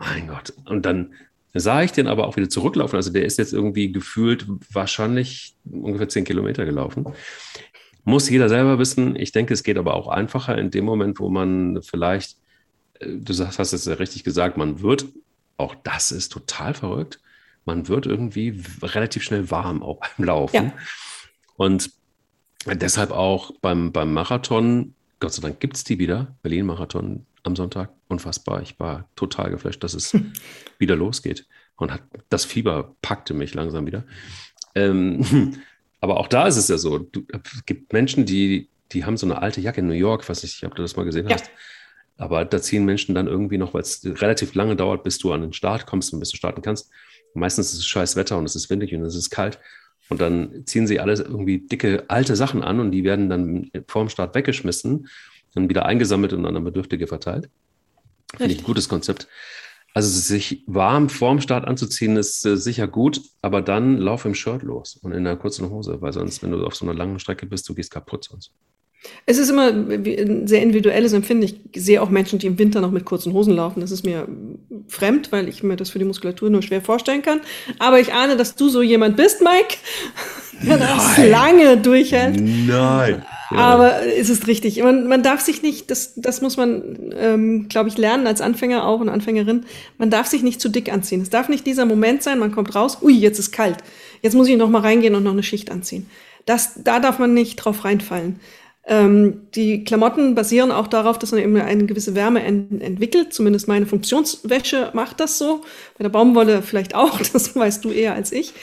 mein Gott. Und dann sah ich den aber auch wieder zurücklaufen. Also der ist jetzt irgendwie gefühlt wahrscheinlich ungefähr zehn Kilometer gelaufen. Muss jeder selber wissen. Ich denke, es geht aber auch einfacher in dem Moment, wo man vielleicht, äh, du hast es ja richtig gesagt, man wird, auch das ist total verrückt, man wird irgendwie relativ schnell warm auch beim Laufen. Ja. Und deshalb auch beim, beim Marathon, Gott sei Dank gibt es die wieder, Berlin-Marathon, am Sonntag. Unfassbar. Ich war total geflasht, dass es wieder losgeht. Und hat, das Fieber packte mich langsam wieder. Ähm, aber auch da ist es ja so. Du, es gibt Menschen, die, die haben so eine alte Jacke in New York. Ich weiß nicht, ob du das mal gesehen ja. hast. Aber da ziehen Menschen dann irgendwie noch, weil es relativ lange dauert, bis du an den Start kommst und bis du starten kannst. Meistens ist es scheiß Wetter und es ist windig und es ist kalt. Und dann ziehen sie alle irgendwie dicke alte Sachen an und die werden dann vorm Start weggeschmissen dann wieder eingesammelt und an Bedürftige verteilt. Finde ich ein gutes Konzept. Also sich warm vorm Start anzuziehen, ist äh, sicher gut, aber dann lauf im Shirt los und in einer kurzen Hose, weil sonst, wenn du auf so einer langen Strecke bist, du gehst kaputt sonst. Es ist immer ein sehr individuelles Empfinden. Ich sehe auch Menschen, die im Winter noch mit kurzen Hosen laufen. Das ist mir fremd, weil ich mir das für die Muskulatur nur schwer vorstellen kann. Aber ich ahne, dass du so jemand bist, Mike, der das lange durchhält. Nein. Ja. Aber ist es richtig. Man, man darf sich nicht, das, das muss man, ähm, glaube ich, lernen als Anfänger auch und Anfängerin, man darf sich nicht zu dick anziehen. Es darf nicht dieser Moment sein, man kommt raus, ui, jetzt ist kalt. Jetzt muss ich noch mal reingehen und noch eine Schicht anziehen. Das, da darf man nicht drauf reinfallen. Ähm, die Klamotten basieren auch darauf, dass man eben eine gewisse Wärme ent entwickelt. Zumindest meine Funktionswäsche macht das so. Bei der Baumwolle vielleicht auch, das weißt du eher als ich.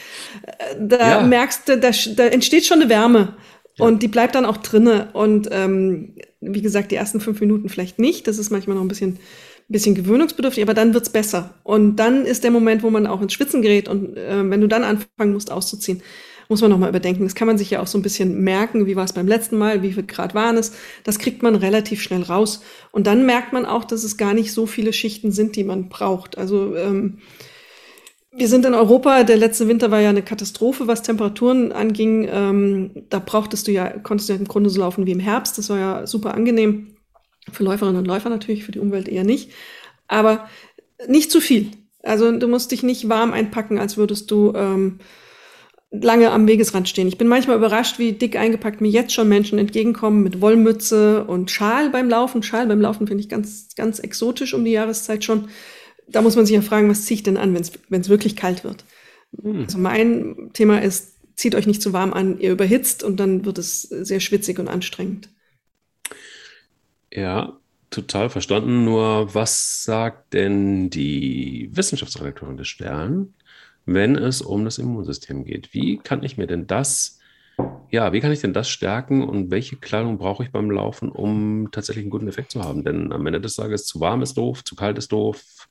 Äh, da ja. merkst du, da, da, entsteht schon eine Wärme. Ja. Und die bleibt dann auch drinne. Und ähm, wie gesagt, die ersten fünf Minuten vielleicht nicht. Das ist manchmal noch ein bisschen, bisschen gewöhnungsbedürftig, aber dann wird's besser. Und dann ist der Moment, wo man auch ins Schwitzen gerät. Und äh, wenn du dann anfangen musst, auszuziehen, muss man nochmal überdenken. Das kann man sich ja auch so ein bisschen merken, wie war es beim letzten Mal, wie viel Grad waren es. Das kriegt man relativ schnell raus. Und dann merkt man auch, dass es gar nicht so viele Schichten sind, die man braucht. Also ähm, wir sind in Europa, der letzte Winter war ja eine Katastrophe, was Temperaturen anging. Ähm, da brauchtest du ja, konntest du ja im Grunde so laufen wie im Herbst. Das war ja super angenehm. Für Läuferinnen und Läufer natürlich, für die Umwelt eher nicht. Aber nicht zu viel. Also du musst dich nicht warm einpacken, als würdest du ähm, lange am Wegesrand stehen. Ich bin manchmal überrascht, wie dick eingepackt mir jetzt schon Menschen entgegenkommen mit Wollmütze und Schal beim Laufen. Schal beim Laufen finde ich ganz, ganz exotisch um die Jahreszeit schon. Da muss man sich ja fragen, was ziehe ich denn an, wenn es wirklich kalt wird? Hm. Also mein Thema ist, zieht euch nicht zu warm an, ihr überhitzt und dann wird es sehr schwitzig und anstrengend. Ja, total verstanden. Nur was sagt denn die Wissenschaftsredakteurin des Stern wenn es um das Immunsystem geht. Wie kann ich mir denn das, ja, wie kann ich denn das stärken und welche Kleidung brauche ich beim Laufen, um tatsächlich einen guten Effekt zu haben? Denn am Ende des Tages zu warm ist doof, zu kalt ist doof,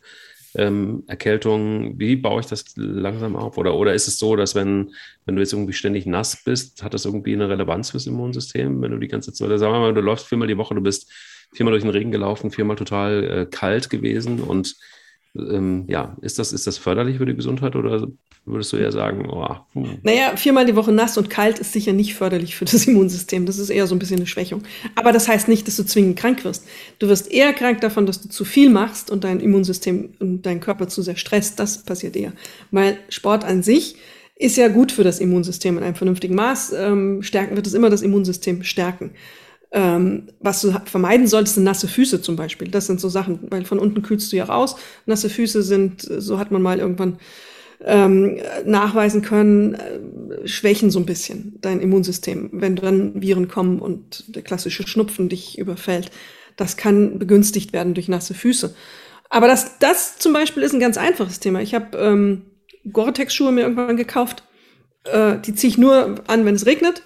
ähm, Erkältung, wie baue ich das langsam auf? Oder, oder ist es so, dass wenn, wenn du jetzt irgendwie ständig nass bist, hat das irgendwie eine Relevanz fürs Immunsystem? Wenn du die ganze Zeit, oder sagen wir mal, du läufst viermal die Woche, du bist viermal durch den Regen gelaufen, viermal total äh, kalt gewesen und ähm, ja, ist das, ist das förderlich für die Gesundheit oder würdest du eher sagen, oh, hm. Naja, viermal die Woche nass und kalt ist sicher nicht förderlich für das Immunsystem. Das ist eher so ein bisschen eine Schwächung. Aber das heißt nicht, dass du zwingend krank wirst. Du wirst eher krank davon, dass du zu viel machst und dein Immunsystem und dein Körper zu sehr stresst. Das passiert eher. Weil Sport an sich ist ja gut für das Immunsystem in einem vernünftigen Maß. Ähm, stärken wird es immer das Immunsystem stärken. Ähm, was du vermeiden solltest, sind nasse Füße zum Beispiel. Das sind so Sachen, weil von unten kühlst du ja raus. Nasse Füße sind, so hat man mal irgendwann ähm, nachweisen können, äh, schwächen so ein bisschen dein Immunsystem, wenn dann Viren kommen und der klassische Schnupfen dich überfällt. Das kann begünstigt werden durch nasse Füße. Aber das, das zum Beispiel ist ein ganz einfaches Thema. Ich habe ähm, Gore-Tex-Schuhe mir irgendwann gekauft. Äh, die ziehe ich nur an, wenn es regnet.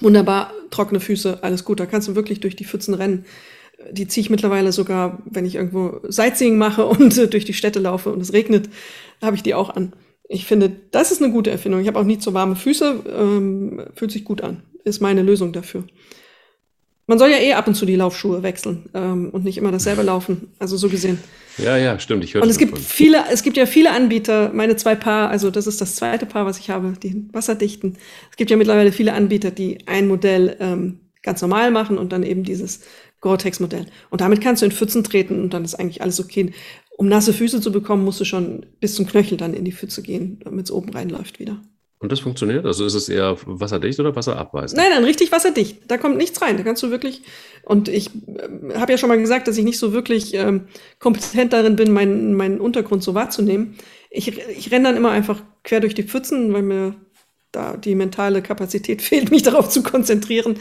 Wunderbar, trockene Füße, alles gut. Da kannst du wirklich durch die Pfützen rennen. Die ziehe ich mittlerweile sogar, wenn ich irgendwo Sightseeing mache und äh, durch die Städte laufe und es regnet, habe ich die auch an. Ich finde, das ist eine gute Erfindung. Ich habe auch nicht so warme Füße, ähm, fühlt sich gut an. Ist meine Lösung dafür. Man soll ja eh ab und zu die Laufschuhe wechseln ähm, und nicht immer dasselbe laufen. Also so gesehen. Ja, ja, stimmt. Ich höre Und es gibt viele, es gibt ja viele Anbieter. Meine zwei Paar, also das ist das zweite Paar, was ich habe, die wasserdichten. Es gibt ja mittlerweile viele Anbieter, die ein Modell ähm, ganz normal machen und dann eben dieses Gore-Tex-Modell. Und damit kannst du in Pfützen treten und dann ist eigentlich alles okay. Um nasse Füße zu bekommen, musst du schon bis zum Knöchel dann in die Pfütze gehen, damit es oben reinläuft wieder. Und das funktioniert? Also ist es eher wasserdicht oder wasserabweisend? Nein, nein, richtig wasserdicht. Da kommt nichts rein. Da kannst du wirklich. Und ich äh, habe ja schon mal gesagt, dass ich nicht so wirklich ähm, kompetent darin bin, meinen, meinen Untergrund so wahrzunehmen. Ich, ich renne dann immer einfach quer durch die Pfützen, weil mir da die mentale Kapazität fehlt, mich darauf zu konzentrieren.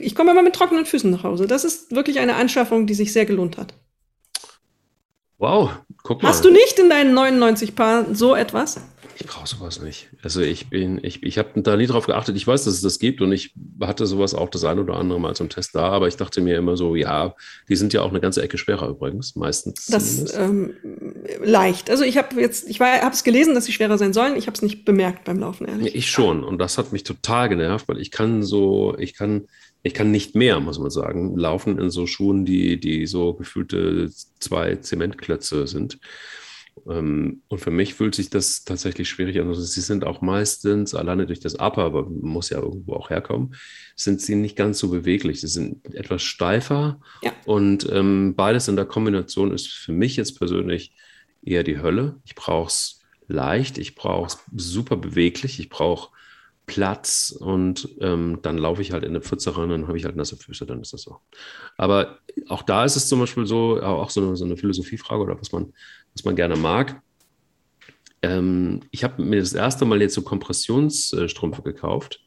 Ich komme immer mit trockenen Füßen nach Hause. Das ist wirklich eine Anschaffung, die sich sehr gelohnt hat. Wow, guck mal. Hast du nicht in deinen 99 Paar so etwas? Ich brauche sowas nicht. Also ich bin, ich, ich habe da nie drauf geachtet. Ich weiß, dass es das gibt und ich hatte sowas auch das ein oder andere Mal zum Test da, aber ich dachte mir immer so, ja, die sind ja auch eine ganze Ecke schwerer übrigens, meistens. Das ähm, leicht. Also ich habe jetzt, ich habe es gelesen, dass sie schwerer sein sollen. Ich habe es nicht bemerkt beim Laufen, ehrlich. Ich schon und das hat mich total genervt, weil ich kann so, ich kann, ich kann nicht mehr, muss man sagen, laufen in so Schuhen, die, die so gefühlte zwei Zementklötze sind. Ähm, und für mich fühlt sich das tatsächlich schwierig an. Also sie sind auch meistens, alleine durch das Upper, aber muss ja irgendwo auch herkommen, sind sie nicht ganz so beweglich. Sie sind etwas steifer. Ja. Und ähm, beides in der Kombination ist für mich jetzt persönlich eher die Hölle. Ich brauche es leicht, ich brauche es super beweglich, ich brauche Platz und ähm, dann laufe ich halt in eine Pfütze rein, dann habe ich halt nasse Füße, dann ist das so. Aber auch da ist es zum Beispiel so, auch so eine, so eine Philosophiefrage oder was man, was man gerne mag. Ähm, ich habe mir das erste Mal jetzt so Kompressionsstrümpfe gekauft,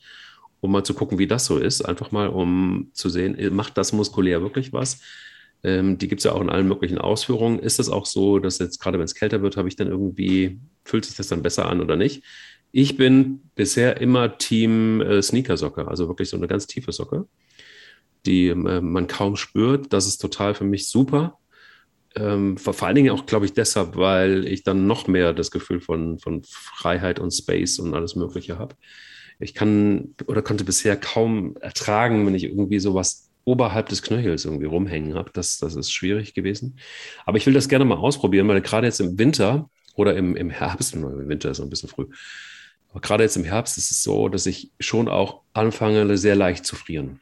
um mal zu gucken, wie das so ist. Einfach mal, um zu sehen, macht das muskulär wirklich was? Ähm, die gibt es ja auch in allen möglichen Ausführungen. Ist es auch so, dass jetzt gerade wenn es kälter wird, habe ich dann irgendwie, fühlt sich das dann besser an oder nicht? Ich bin bisher immer Team äh, Sneakersocke, also wirklich so eine ganz tiefe Socke, die äh, man kaum spürt. Das ist total für mich super. Ähm, vor, allen Dingen auch, glaube ich, deshalb, weil ich dann noch mehr das Gefühl von, von Freiheit und Space und alles Mögliche habe. Ich kann oder konnte bisher kaum ertragen, wenn ich irgendwie sowas oberhalb des Knöchels irgendwie rumhängen habe. Das, das ist schwierig gewesen. Aber ich will das gerne mal ausprobieren, weil gerade jetzt im Winter oder im, im Herbst, im Winter ist noch ein bisschen früh, aber gerade jetzt im Herbst ist es so, dass ich schon auch anfange, sehr leicht zu frieren.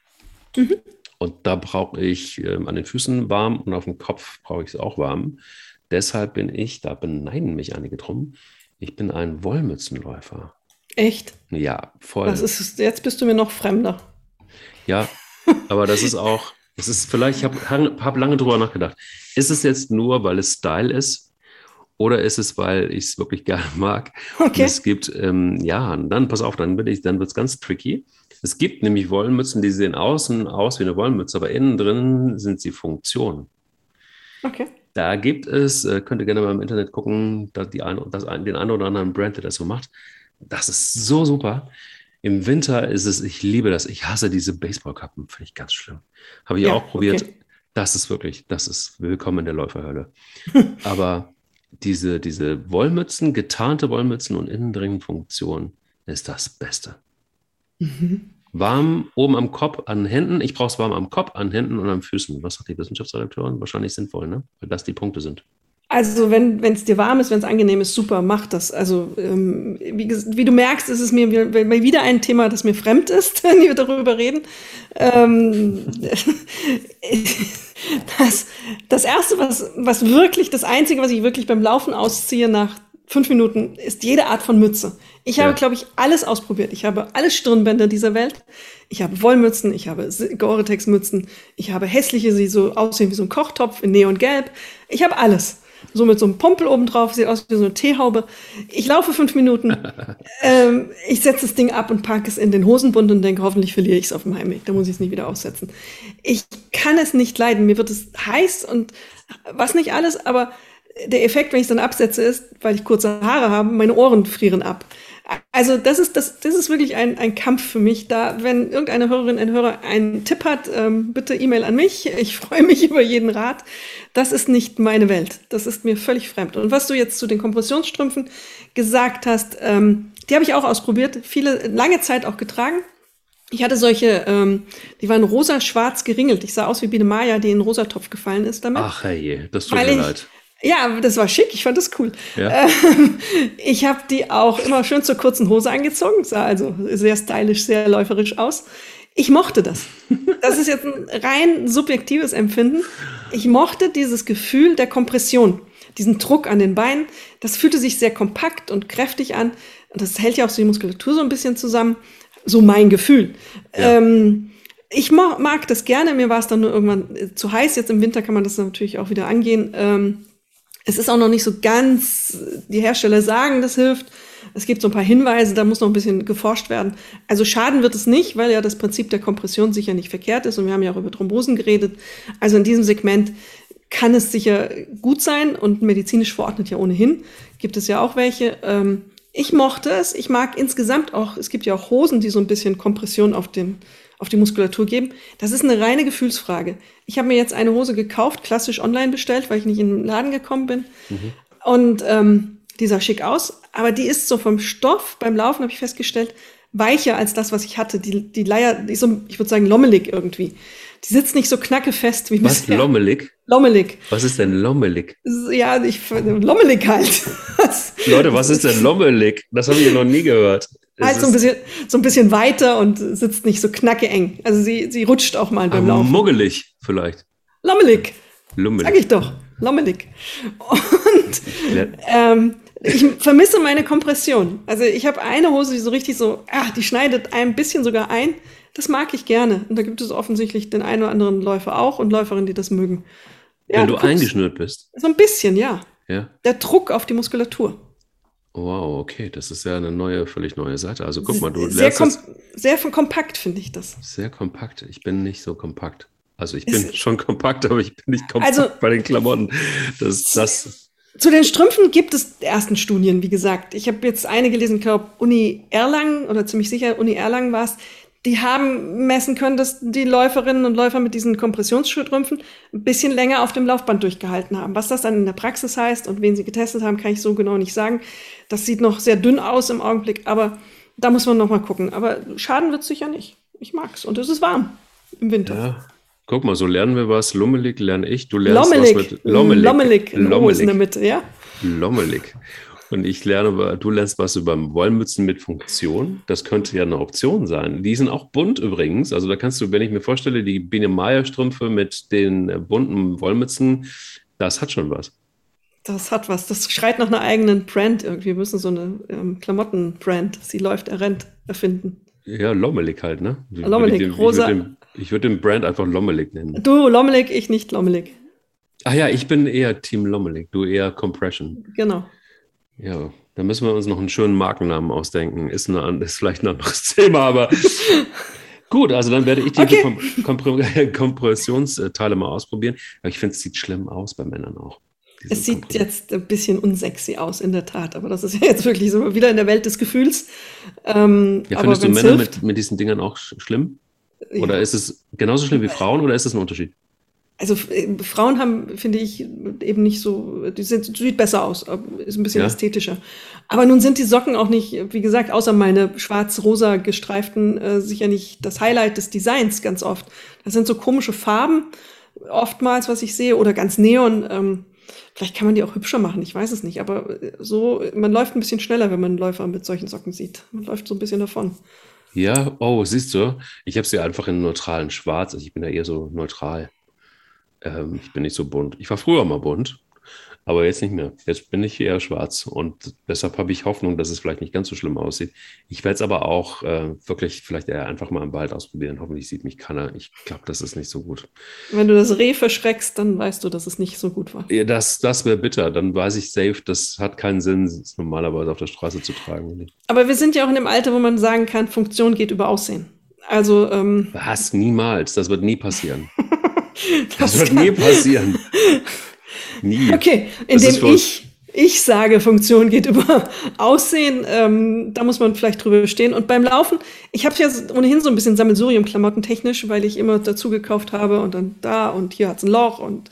Mhm. Und da brauche ich äh, an den Füßen warm und auf dem Kopf brauche ich es auch warm. Deshalb bin ich, da beneiden mich einige drum, ich bin ein Wollmützenläufer. Echt? Ja, voll. Das ist, jetzt bist du mir noch fremder. Ja, aber das ist auch, das ist vielleicht, ich habe hab lange drüber nachgedacht. Ist es jetzt nur, weil es Style ist? Oder ist es, weil ich es wirklich gerne mag? Okay. Und es gibt, ähm, ja, dann pass auf, dann, dann wird es ganz tricky. Es gibt nämlich Wollmützen, die sehen außen aus wie eine Wollmütze, aber innen drin sind sie Funktion. Okay. Da gibt es, äh, könnt ihr gerne mal im Internet gucken, da die ein, das, den einen oder anderen Brand, der das so macht. Das ist so super. Im Winter ist es, ich liebe das. Ich hasse diese Baseballkappen, finde ich ganz schlimm. Habe ich ja, auch probiert. Okay. Das ist wirklich, das ist willkommen in der Läuferhölle. Aber diese, diese Wollmützen, getarnte Wollmützen und Innendringfunktion ist das Beste. Mhm. Warm oben am Kopf, an Händen. Ich brauche es warm am Kopf, an Händen und an Füßen. Was sagt die Wissenschaftsredakteurin? Wahrscheinlich sinnvoll, ne? Weil das die Punkte sind. Also wenn es dir warm ist, wenn es angenehm ist, super, mach das. Also ähm, wie, wie, du merkst, ist es mir wieder ein Thema, das mir fremd ist, wenn wir darüber reden. Ähm, das, das Erste, was, was wirklich, das Einzige, was ich wirklich beim Laufen ausziehe nach fünf Minuten, ist jede Art von Mütze. Ich ja. habe, glaube ich, alles ausprobiert. Ich habe alle Stirnbänder dieser Welt. Ich habe Wollmützen, ich habe Gore-Tex-Mützen, ich habe hässliche, die so aussehen wie so ein Kochtopf in Neongelb. Ich habe alles so mit so einem Pompel oben drauf, sieht aus wie so eine Teehaube. Ich laufe fünf Minuten, ähm, ich setze das Ding ab und packe es in den Hosenbund und denke, hoffentlich verliere ich es auf dem Heimweg. Da muss ich es nicht wieder aussetzen. Ich kann es nicht leiden. Mir wird es heiß und was nicht alles, aber der Effekt, wenn ich es dann absetze, ist, weil ich kurze Haare habe, meine Ohren frieren ab. Also das ist, das, das ist wirklich ein, ein Kampf für mich. Da, wenn irgendeine Hörerin, ein Hörer einen Tipp hat, ähm, bitte E-Mail an mich. Ich freue mich über jeden Rat. Das ist nicht meine Welt. Das ist mir völlig fremd. Und was du jetzt zu den Kompressionsstrümpfen gesagt hast, ähm, die habe ich auch ausprobiert, viele lange Zeit auch getragen. Ich hatte solche, ähm, die waren rosa-schwarz geringelt. Ich sah aus wie Biene Maya, die in den Rosatopf gefallen ist damit. Ach hey, das tut mir leid. Ja, das war schick, ich fand das cool. Ja. Ähm, ich habe die auch immer schön zur kurzen Hose angezogen, sah also sehr stylisch, sehr läuferisch aus. Ich mochte das. Das ist jetzt ein rein subjektives Empfinden. Ich mochte dieses Gefühl der Kompression, diesen Druck an den Beinen. Das fühlte sich sehr kompakt und kräftig an. Und das hält ja auch so die Muskulatur so ein bisschen zusammen. So mein Gefühl. Ja. Ähm, ich mag, das gerne. Mir war es dann nur irgendwann zu heiß. Jetzt im Winter kann man das natürlich auch wieder angehen. Ähm, es ist auch noch nicht so ganz, die Hersteller sagen, das hilft. Es gibt so ein paar Hinweise, da muss noch ein bisschen geforscht werden. Also schaden wird es nicht, weil ja das Prinzip der Kompression sicher nicht verkehrt ist und wir haben ja auch über Thrombosen geredet. Also in diesem Segment kann es sicher gut sein und medizinisch verordnet ja ohnehin. Gibt es ja auch welche. Ähm, ich mochte es. Ich mag insgesamt auch, es gibt ja auch Hosen, die so ein bisschen Kompression auf den auf die Muskulatur geben. Das ist eine reine Gefühlsfrage. Ich habe mir jetzt eine Hose gekauft, klassisch online bestellt, weil ich nicht in den Laden gekommen bin. Mhm. Und ähm, die sah schick aus, aber die ist so vom Stoff, beim Laufen habe ich festgestellt, weicher als das, was ich hatte. Die, die Leier, die so, ich würde sagen, lommelig irgendwie. Die sitzt nicht so knackefest wie Was, bisher. lommelig? Lommelig. Was ist denn lommelig? Ja, ich, lommelig halt. Leute, was ist denn lommelig? Das habe ich noch nie gehört. Halt so ein, bisschen, so ein bisschen weiter und sitzt nicht so knacke eng. Also sie, sie rutscht auch mal beim Laufen. Muggelig vielleicht. Lommelig. Lummelig. Sag ich doch. Lommelig. Und ja. ähm, Ich vermisse meine Kompression. Also ich habe eine Hose, die so richtig so, ach, die schneidet ein bisschen sogar ein. Das mag ich gerne. Und da gibt es offensichtlich den einen oder anderen Läufer auch und Läuferinnen, die das mögen. Ja, Wenn du, du eingeschnürt bist. So ein bisschen, ja. Ja. Der Druck auf die Muskulatur. Wow, okay, das ist ja eine neue, völlig neue Seite. Also guck mal, du sehr lernst kom sehr kompakt finde ich das. Sehr kompakt. Ich bin nicht so kompakt. Also ich bin ist, schon kompakt, aber ich bin nicht kompakt also, bei den Klamotten. Das, das. Zu den Strümpfen gibt es ersten Studien, wie gesagt. Ich habe jetzt eine gelesen, ich glaube Uni Erlangen oder ziemlich sicher Uni Erlangen war es die haben messen können, dass die Läuferinnen und Läufer mit diesen Kompressionsstrümpfen ein bisschen länger auf dem Laufband durchgehalten haben. Was das dann in der Praxis heißt und wen sie getestet haben, kann ich so genau nicht sagen. Das sieht noch sehr dünn aus im Augenblick, aber da muss man noch mal gucken. Aber schaden wird sicher nicht. Ich mag's und es ist warm im Winter. Ja. Guck mal, so lernen wir was. Lummelig lerne ich. Du lernst Lommelig. was mit Lommelig. Lommelig. Lommelig. in der Mitte, ja. Lommelig. Und ich lerne, du lernst was über Wollmützen mit Funktion. Das könnte ja eine Option sein. Die sind auch bunt übrigens. Also da kannst du, wenn ich mir vorstelle, die Biene Meier Strümpfe mit den äh, bunten Wollmützen, das hat schon was. Das hat was. Das schreit nach einer eigenen Brand irgendwie. Wir müssen so eine ähm, Klamottenbrand, sie läuft, er rennt, erfinden. Ja, Lommelig halt, ne? Lommelig, ich, rosa. Ich würde den, würd den, Brand einfach Lommelig nennen. Du Lommelig, ich nicht Lommelig. Ach ja, ich bin eher Team Lommelig, du eher Compression. Genau. Ja, da müssen wir uns noch einen schönen Markennamen ausdenken. Ist, eine, ist vielleicht ein anderes Thema, aber gut, also dann werde ich die okay. Kompr Kompressionsteile mal ausprobieren. Aber ich finde, es sieht schlimm aus bei Männern auch. Es sieht jetzt ein bisschen unsexy aus, in der Tat, aber das ist ja jetzt wirklich so wieder in der Welt des Gefühls. Ähm, ja, findest du Männer mit, mit diesen Dingern auch schlimm? Oder ja. ist es genauso schlimm wie Frauen oder ist das ein Unterschied? Also äh, Frauen haben, finde ich, eben nicht so, die sind, sieht besser aus, ist ein bisschen ja. ästhetischer. Aber nun sind die Socken auch nicht, wie gesagt, außer meine schwarz-rosa gestreiften, äh, sicher nicht das Highlight des Designs ganz oft. Das sind so komische Farben, oftmals, was ich sehe, oder ganz neon. Ähm, vielleicht kann man die auch hübscher machen, ich weiß es nicht. Aber äh, so, man läuft ein bisschen schneller, wenn man einen Läufer mit solchen Socken sieht. Man läuft so ein bisschen davon. Ja, oh, siehst du, ich habe sie einfach in neutralen Schwarz. Also ich bin da eher so neutral. Ähm, ich bin nicht so bunt. Ich war früher mal bunt, aber jetzt nicht mehr. Jetzt bin ich eher schwarz und deshalb habe ich Hoffnung, dass es vielleicht nicht ganz so schlimm aussieht. Ich werde es aber auch äh, wirklich vielleicht eher einfach mal im Wald ausprobieren. Hoffentlich sieht mich keiner. Ich glaube, das ist nicht so gut. Wenn du das Reh verschreckst, dann weißt du, dass es nicht so gut war. Ja, das das wäre bitter. Dann weiß ich safe, das hat keinen Sinn, es normalerweise auf der Straße zu tragen. Aber wir sind ja auch in dem Alter, wo man sagen kann, Funktion geht über Aussehen. Also ähm, was? Niemals. Das wird nie passieren. Das, das wird nie passieren. nie. Okay, indem ich, ich sage, Funktion geht über Aussehen, ähm, da muss man vielleicht drüber stehen. Und beim Laufen, ich habe ja ohnehin so ein bisschen Sammelsurium-Klamotten technisch, weil ich immer dazu gekauft habe und dann da und hier hat es ein Loch und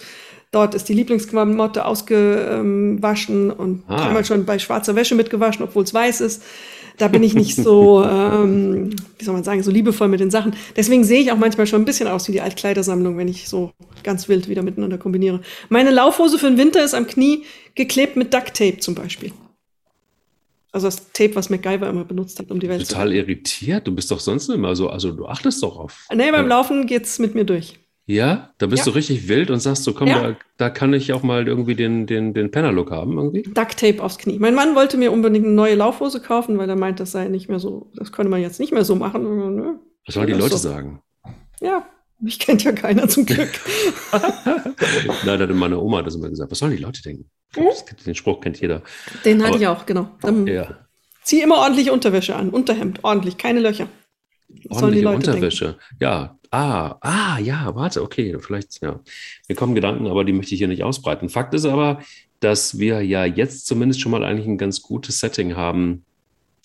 dort ist die Lieblingsklamotte ausgewaschen und ah. einmal schon bei schwarzer Wäsche mitgewaschen, obwohl es weiß ist. Da bin ich nicht so, ähm, wie soll man sagen, so liebevoll mit den Sachen. Deswegen sehe ich auch manchmal schon ein bisschen aus wie die Altkleidersammlung, wenn ich so ganz wild wieder miteinander kombiniere. Meine Laufhose für den Winter ist am Knie geklebt mit Duct Tape zum Beispiel. Also das Tape, was MacGyver immer benutzt hat, um die Welt Total zu Total irritiert. Du bist doch sonst immer so, also du achtest doch auf. Nee, beim Laufen geht's mit mir durch. Ja, da bist ja. du richtig wild und sagst so, komm, ja. da, da, kann ich auch mal irgendwie den, den, den Penner-Look haben irgendwie. Duct Tape aufs Knie. Mein Mann wollte mir unbedingt eine neue Laufhose kaufen, weil er meint, das sei nicht mehr so, das könne man jetzt nicht mehr so machen. Nö, Was sollen die Leute so. sagen? Ja, mich kennt ja keiner zum Glück. Nein, hat meine Oma das immer gesagt. Was sollen die Leute denken? Hm? Den Spruch kennt jeder. Den hatte ich auch, genau. Dann ja. Zieh immer ordentliche Unterwäsche an, Unterhemd, ordentlich, keine Löcher. Was ordentliche Unterwäsche. Denken? Ja, Ah, ah, ja, warte, okay, vielleicht, ja. Mir kommen Gedanken, aber die möchte ich hier nicht ausbreiten. Fakt ist aber, dass wir ja jetzt zumindest schon mal eigentlich ein ganz gutes Setting haben,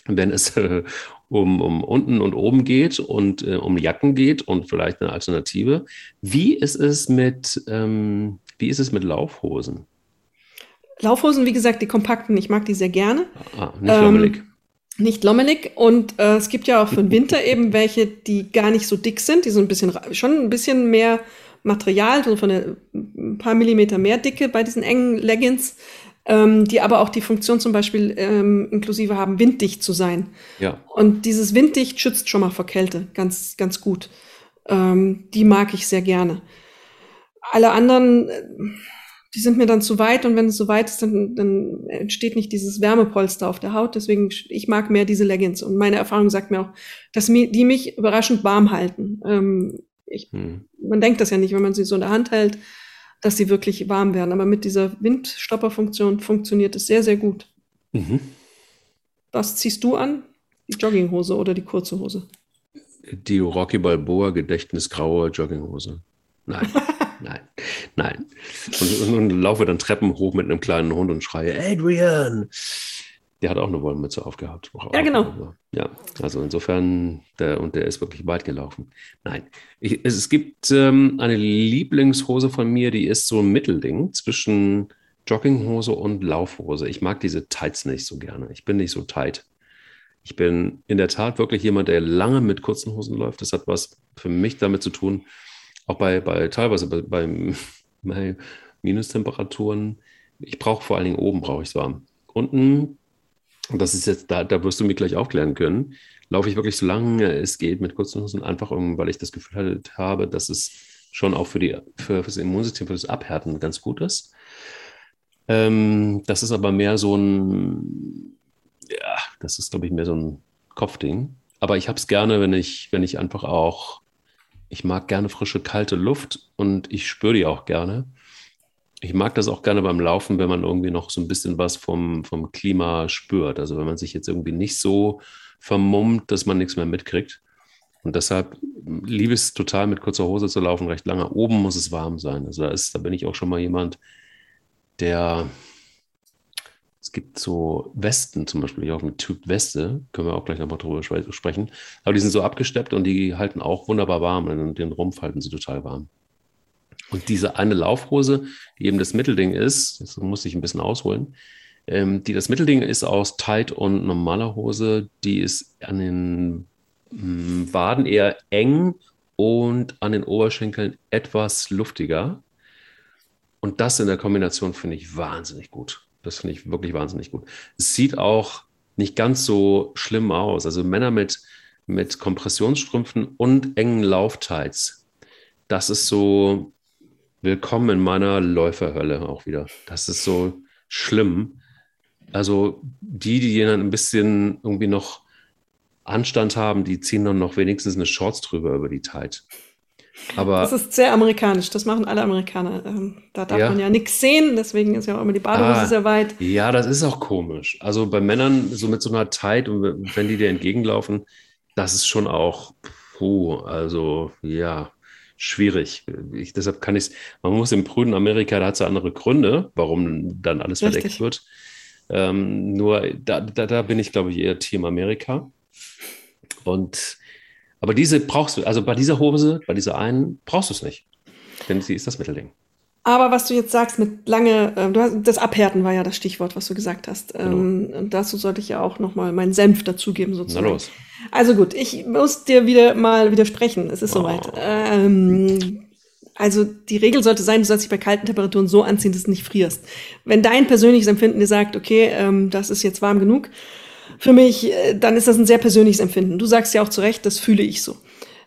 wenn es äh, um, um unten und oben geht und äh, um Jacken geht und vielleicht eine Alternative. Wie ist es mit, ähm, wie ist es mit Laufhosen? Laufhosen, wie gesagt, die kompakten, ich mag die sehr gerne. Ah, nicht ähm, nicht lommelig. Und äh, es gibt ja auch für den Winter eben welche, die gar nicht so dick sind, die so ein bisschen, schon ein bisschen mehr Material, so von ein paar Millimeter mehr Dicke bei diesen engen Leggings, ähm, die aber auch die Funktion zum Beispiel ähm, inklusive haben, winddicht zu sein. Ja. Und dieses winddicht schützt schon mal vor Kälte ganz, ganz gut. Ähm, die mag ich sehr gerne. Alle anderen, äh, die sind mir dann zu weit und wenn es zu weit ist, dann, dann entsteht nicht dieses Wärmepolster auf der Haut. Deswegen, ich mag mehr diese Leggings. Und meine Erfahrung sagt mir auch, dass mir, die mich überraschend warm halten. Ähm, ich, hm. Man denkt das ja nicht, wenn man sie so in der Hand hält, dass sie wirklich warm werden. Aber mit dieser Windstopperfunktion funktioniert es sehr, sehr gut. Mhm. Was ziehst du an? Die Jogginghose oder die kurze Hose? Die Rocky Balboa Gedächtnisgraue Jogginghose. Nein. nein, nein. Und, und, und, laufe dann Treppen hoch mit einem kleinen Hund und schreie, Adrian! Der hat auch eine Wollmütze aufgehabt. Ja, genau. Ja, also insofern, der, und der ist wirklich weit gelaufen. Nein, ich, es, es, gibt ähm, eine Lieblingshose von mir, die ist so ein Mittelding zwischen Jogginghose und Laufhose. Ich mag diese Tights nicht so gerne. Ich bin nicht so tight. Ich bin in der Tat wirklich jemand, der lange mit kurzen Hosen läuft. Das hat was für mich damit zu tun, auch bei, bei teilweise bei, bei, bei Minustemperaturen, ich brauche vor allen Dingen oben, brauche ich es warm. Unten, das ist jetzt, da, da wirst du mich gleich aufklären können, laufe ich wirklich so lange es geht mit kurzen Hosen, einfach weil ich das Gefühl habe, dass es schon auch für, die, für, für das Immunsystem, für das Abhärten ganz gut ist. Ähm, das ist aber mehr so ein, ja, das ist, glaube ich, mehr so ein Kopfding. Aber ich habe es gerne, wenn ich, wenn ich einfach auch ich mag gerne frische, kalte Luft und ich spüre die auch gerne. Ich mag das auch gerne beim Laufen, wenn man irgendwie noch so ein bisschen was vom, vom Klima spürt. Also wenn man sich jetzt irgendwie nicht so vermummt, dass man nichts mehr mitkriegt. Und deshalb liebe ich es total, mit kurzer Hose zu laufen, recht lange. Oben muss es warm sein. Also da, ist, da bin ich auch schon mal jemand, der es gibt so Westen zum Beispiel, ich auch mit Typ Weste, können wir auch gleich nochmal drüber sprechen. Aber die sind so abgesteppt und die halten auch wunderbar warm und den Rumpf halten sie total warm. Und diese eine Laufhose, die eben das Mittelding ist, das muss ich ein bisschen ausholen, ähm, die das Mittelding ist aus Tight und normaler Hose, die ist an den mm, Waden eher eng und an den Oberschenkeln etwas luftiger. Und das in der Kombination finde ich wahnsinnig gut. Das finde ich wirklich wahnsinnig gut. Es sieht auch nicht ganz so schlimm aus. Also Männer mit, mit Kompressionsstrümpfen und engen Lauftights, das ist so willkommen in meiner Läuferhölle auch wieder. Das ist so schlimm. Also die, die dann ein bisschen irgendwie noch Anstand haben, die ziehen dann noch wenigstens eine Shorts drüber über die Tight. Aber das ist sehr amerikanisch, das machen alle Amerikaner. Ähm, da darf ja. man ja nichts sehen, deswegen ist ja auch immer die Badehose ah, sehr weit. Ja, das ist auch komisch. Also bei Männern so mit so einer Tight und wenn die dir entgegenlaufen, das ist schon auch, puh, also ja, schwierig. Ich, deshalb kann ich es, man muss im prüden Amerika, da hat es ja andere Gründe, warum dann alles Richtig. verdeckt wird. Ähm, nur da, da, da bin ich, glaube ich, eher Team Amerika. Und aber diese brauchst du, also bei dieser Hose, bei dieser einen, brauchst du es nicht. Denn sie ist das Mittelding. Aber was du jetzt sagst mit lange, äh, du hast, das Abhärten war ja das Stichwort, was du gesagt hast. Genau. Ähm, und dazu sollte ich ja auch nochmal meinen Senf dazugeben, sozusagen. Na los. Also gut, ich muss dir wieder mal widersprechen. Es ist oh. soweit. Ähm, also die Regel sollte sein, du sollst dich bei kalten Temperaturen so anziehen, dass du nicht frierst. Wenn dein persönliches Empfinden dir sagt, okay, ähm, das ist jetzt warm genug, für mich, äh, dann ist das ein sehr persönliches Empfinden. Du sagst ja auch zu Recht, das fühle ich so.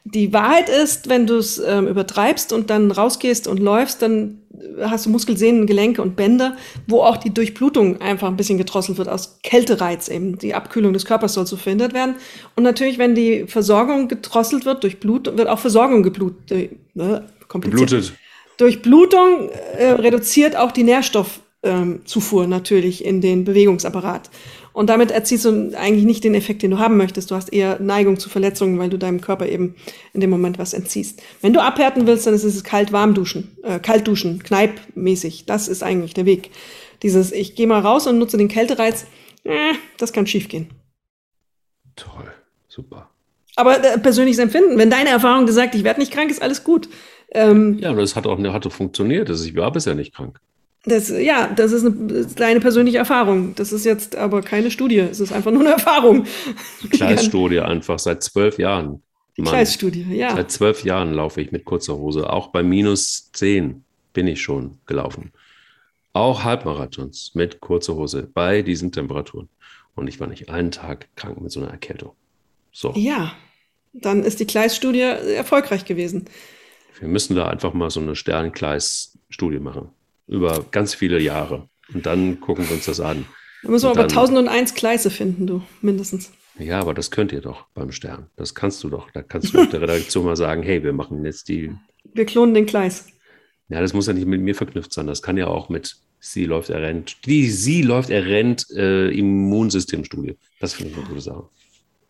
Die Wahrheit ist, wenn du es ähm, übertreibst und dann rausgehst und läufst, dann hast du Muskelsehnen, Gelenke und Bänder, wo auch die Durchblutung einfach ein bisschen gedrosselt wird aus Kältereiz eben. Die Abkühlung des Körpers soll so verhindert werden. Und natürlich, wenn die Versorgung gedrosselt wird durch Blut, wird auch Versorgung geblutet. Äh, ne, Geblutet. Durch Blutung äh, reduziert auch die Nährstoffzufuhr ähm, natürlich in den Bewegungsapparat. Und damit erzielst du eigentlich nicht den Effekt, den du haben möchtest. Du hast eher Neigung zu Verletzungen, weil du deinem Körper eben in dem Moment was entziehst. Wenn du abhärten willst, dann ist es kalt-warm duschen, äh, kalt duschen, kneipmäßig. Das ist eigentlich der Weg. Dieses, ich gehe mal raus und nutze den Kältereiz, äh, das kann schiefgehen. Toll, super. Aber äh, persönliches Empfinden, wenn deine Erfahrung gesagt, ich werde nicht krank, ist alles gut. Ähm, ja, das hat auch hat funktioniert. Also ich war bisher nicht krank. Das, ja, das ist eine kleine persönliche Erfahrung. Das ist jetzt aber keine Studie. Es ist einfach nur eine Erfahrung. Kleistudie einfach seit zwölf Jahren. Kleistudie, ja. Seit zwölf Jahren laufe ich mit kurzer Hose. Auch bei minus zehn bin ich schon gelaufen. Auch Halbmarathons mit kurzer Hose bei diesen Temperaturen. Und ich war nicht einen Tag krank mit so einer Erkältung. So. Ja, dann ist die Kleiststudie erfolgreich gewesen. Wir müssen da einfach mal so eine Sternkleis-Studie machen. Über ganz viele Jahre. Und dann gucken wir uns das an. Da müssen wir aber 1001 Gleise finden, du, mindestens. Ja, aber das könnt ihr doch beim Stern. Das kannst du doch. Da kannst du der Redaktion mal sagen, hey, wir machen jetzt die. Wir klonen den Gleis. Ja, das muss ja nicht mit mir verknüpft sein. Das kann ja auch mit sie läuft, er rennt. Die sie läuft, er rennt äh, Immunsystemstudie. Das finde ich eine gute Sache.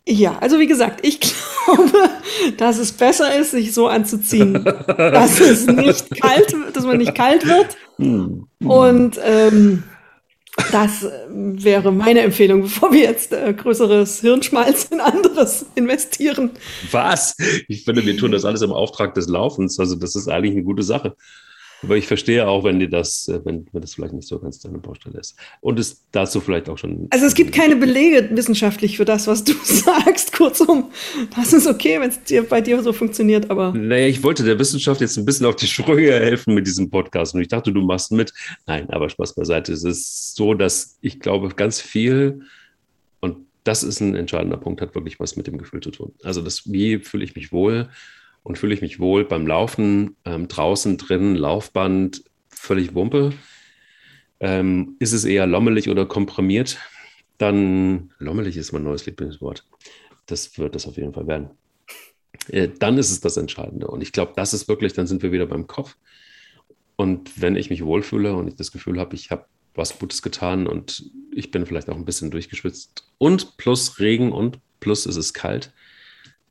Ja, also wie gesagt, ich glaube, dass es besser ist, sich so anzuziehen, dass es nicht kalt, dass man nicht kalt wird. Hm. Und ähm, das wäre meine Empfehlung, bevor wir jetzt äh, größeres Hirnschmalz in anderes investieren. Was? Ich finde, wir tun das alles im Auftrag des Laufens. Also das ist eigentlich eine gute Sache. Aber ich verstehe auch, wenn dir das, äh, wenn, wenn das vielleicht nicht so ganz deine Baustelle ist. Und es dazu vielleicht auch schon. Also es gibt keine Belege wissenschaftlich für das, was du sagst. Kurzum, das ist okay, wenn es dir bei dir so funktioniert, aber. Naja, ich wollte der Wissenschaft jetzt ein bisschen auf die Sprünge helfen mit diesem Podcast. Und ich dachte, du machst mit. Nein, aber Spaß beiseite. Es ist so, dass ich glaube, ganz viel, und das ist ein entscheidender Punkt, hat wirklich was mit dem Gefühl zu tun. Also das, wie fühle ich mich wohl? Und fühle ich mich wohl beim Laufen, ähm, draußen, drin, Laufband, völlig Wumpe. Ähm, ist es eher lommelig oder komprimiert? Dann, lommelig ist mein neues Lieblingswort. Das wird das auf jeden Fall werden. Äh, dann ist es das Entscheidende. Und ich glaube, das ist wirklich, dann sind wir wieder beim Kopf. Und wenn ich mich wohlfühle und ich das Gefühl habe, ich habe was Gutes getan und ich bin vielleicht auch ein bisschen durchgeschwitzt und plus Regen und plus ist es kalt,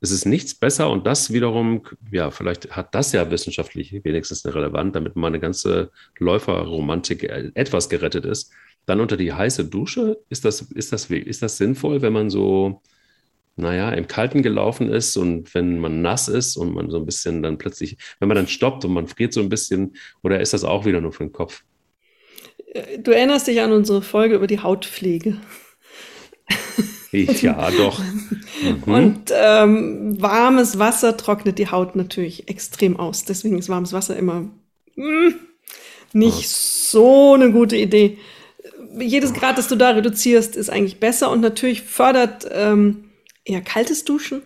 es ist nichts besser und das wiederum, ja, vielleicht hat das ja wissenschaftlich wenigstens eine Relevanz, damit meine ganze Läuferromantik etwas gerettet ist. Dann unter die heiße Dusche, ist das, ist das, ist das sinnvoll, wenn man so, naja, im Kalten gelaufen ist und wenn man nass ist und man so ein bisschen dann plötzlich, wenn man dann stoppt und man friert so ein bisschen, oder ist das auch wieder nur für den Kopf? Du erinnerst dich an unsere Folge über die Hautpflege. Ja, doch. Mhm. Und ähm, warmes Wasser trocknet die Haut natürlich extrem aus. Deswegen ist warmes Wasser immer mh, hm, nicht Was? so eine gute Idee. Jedes Grad, das du da reduzierst, ist eigentlich besser und natürlich fördert ähm, eher kaltes Duschen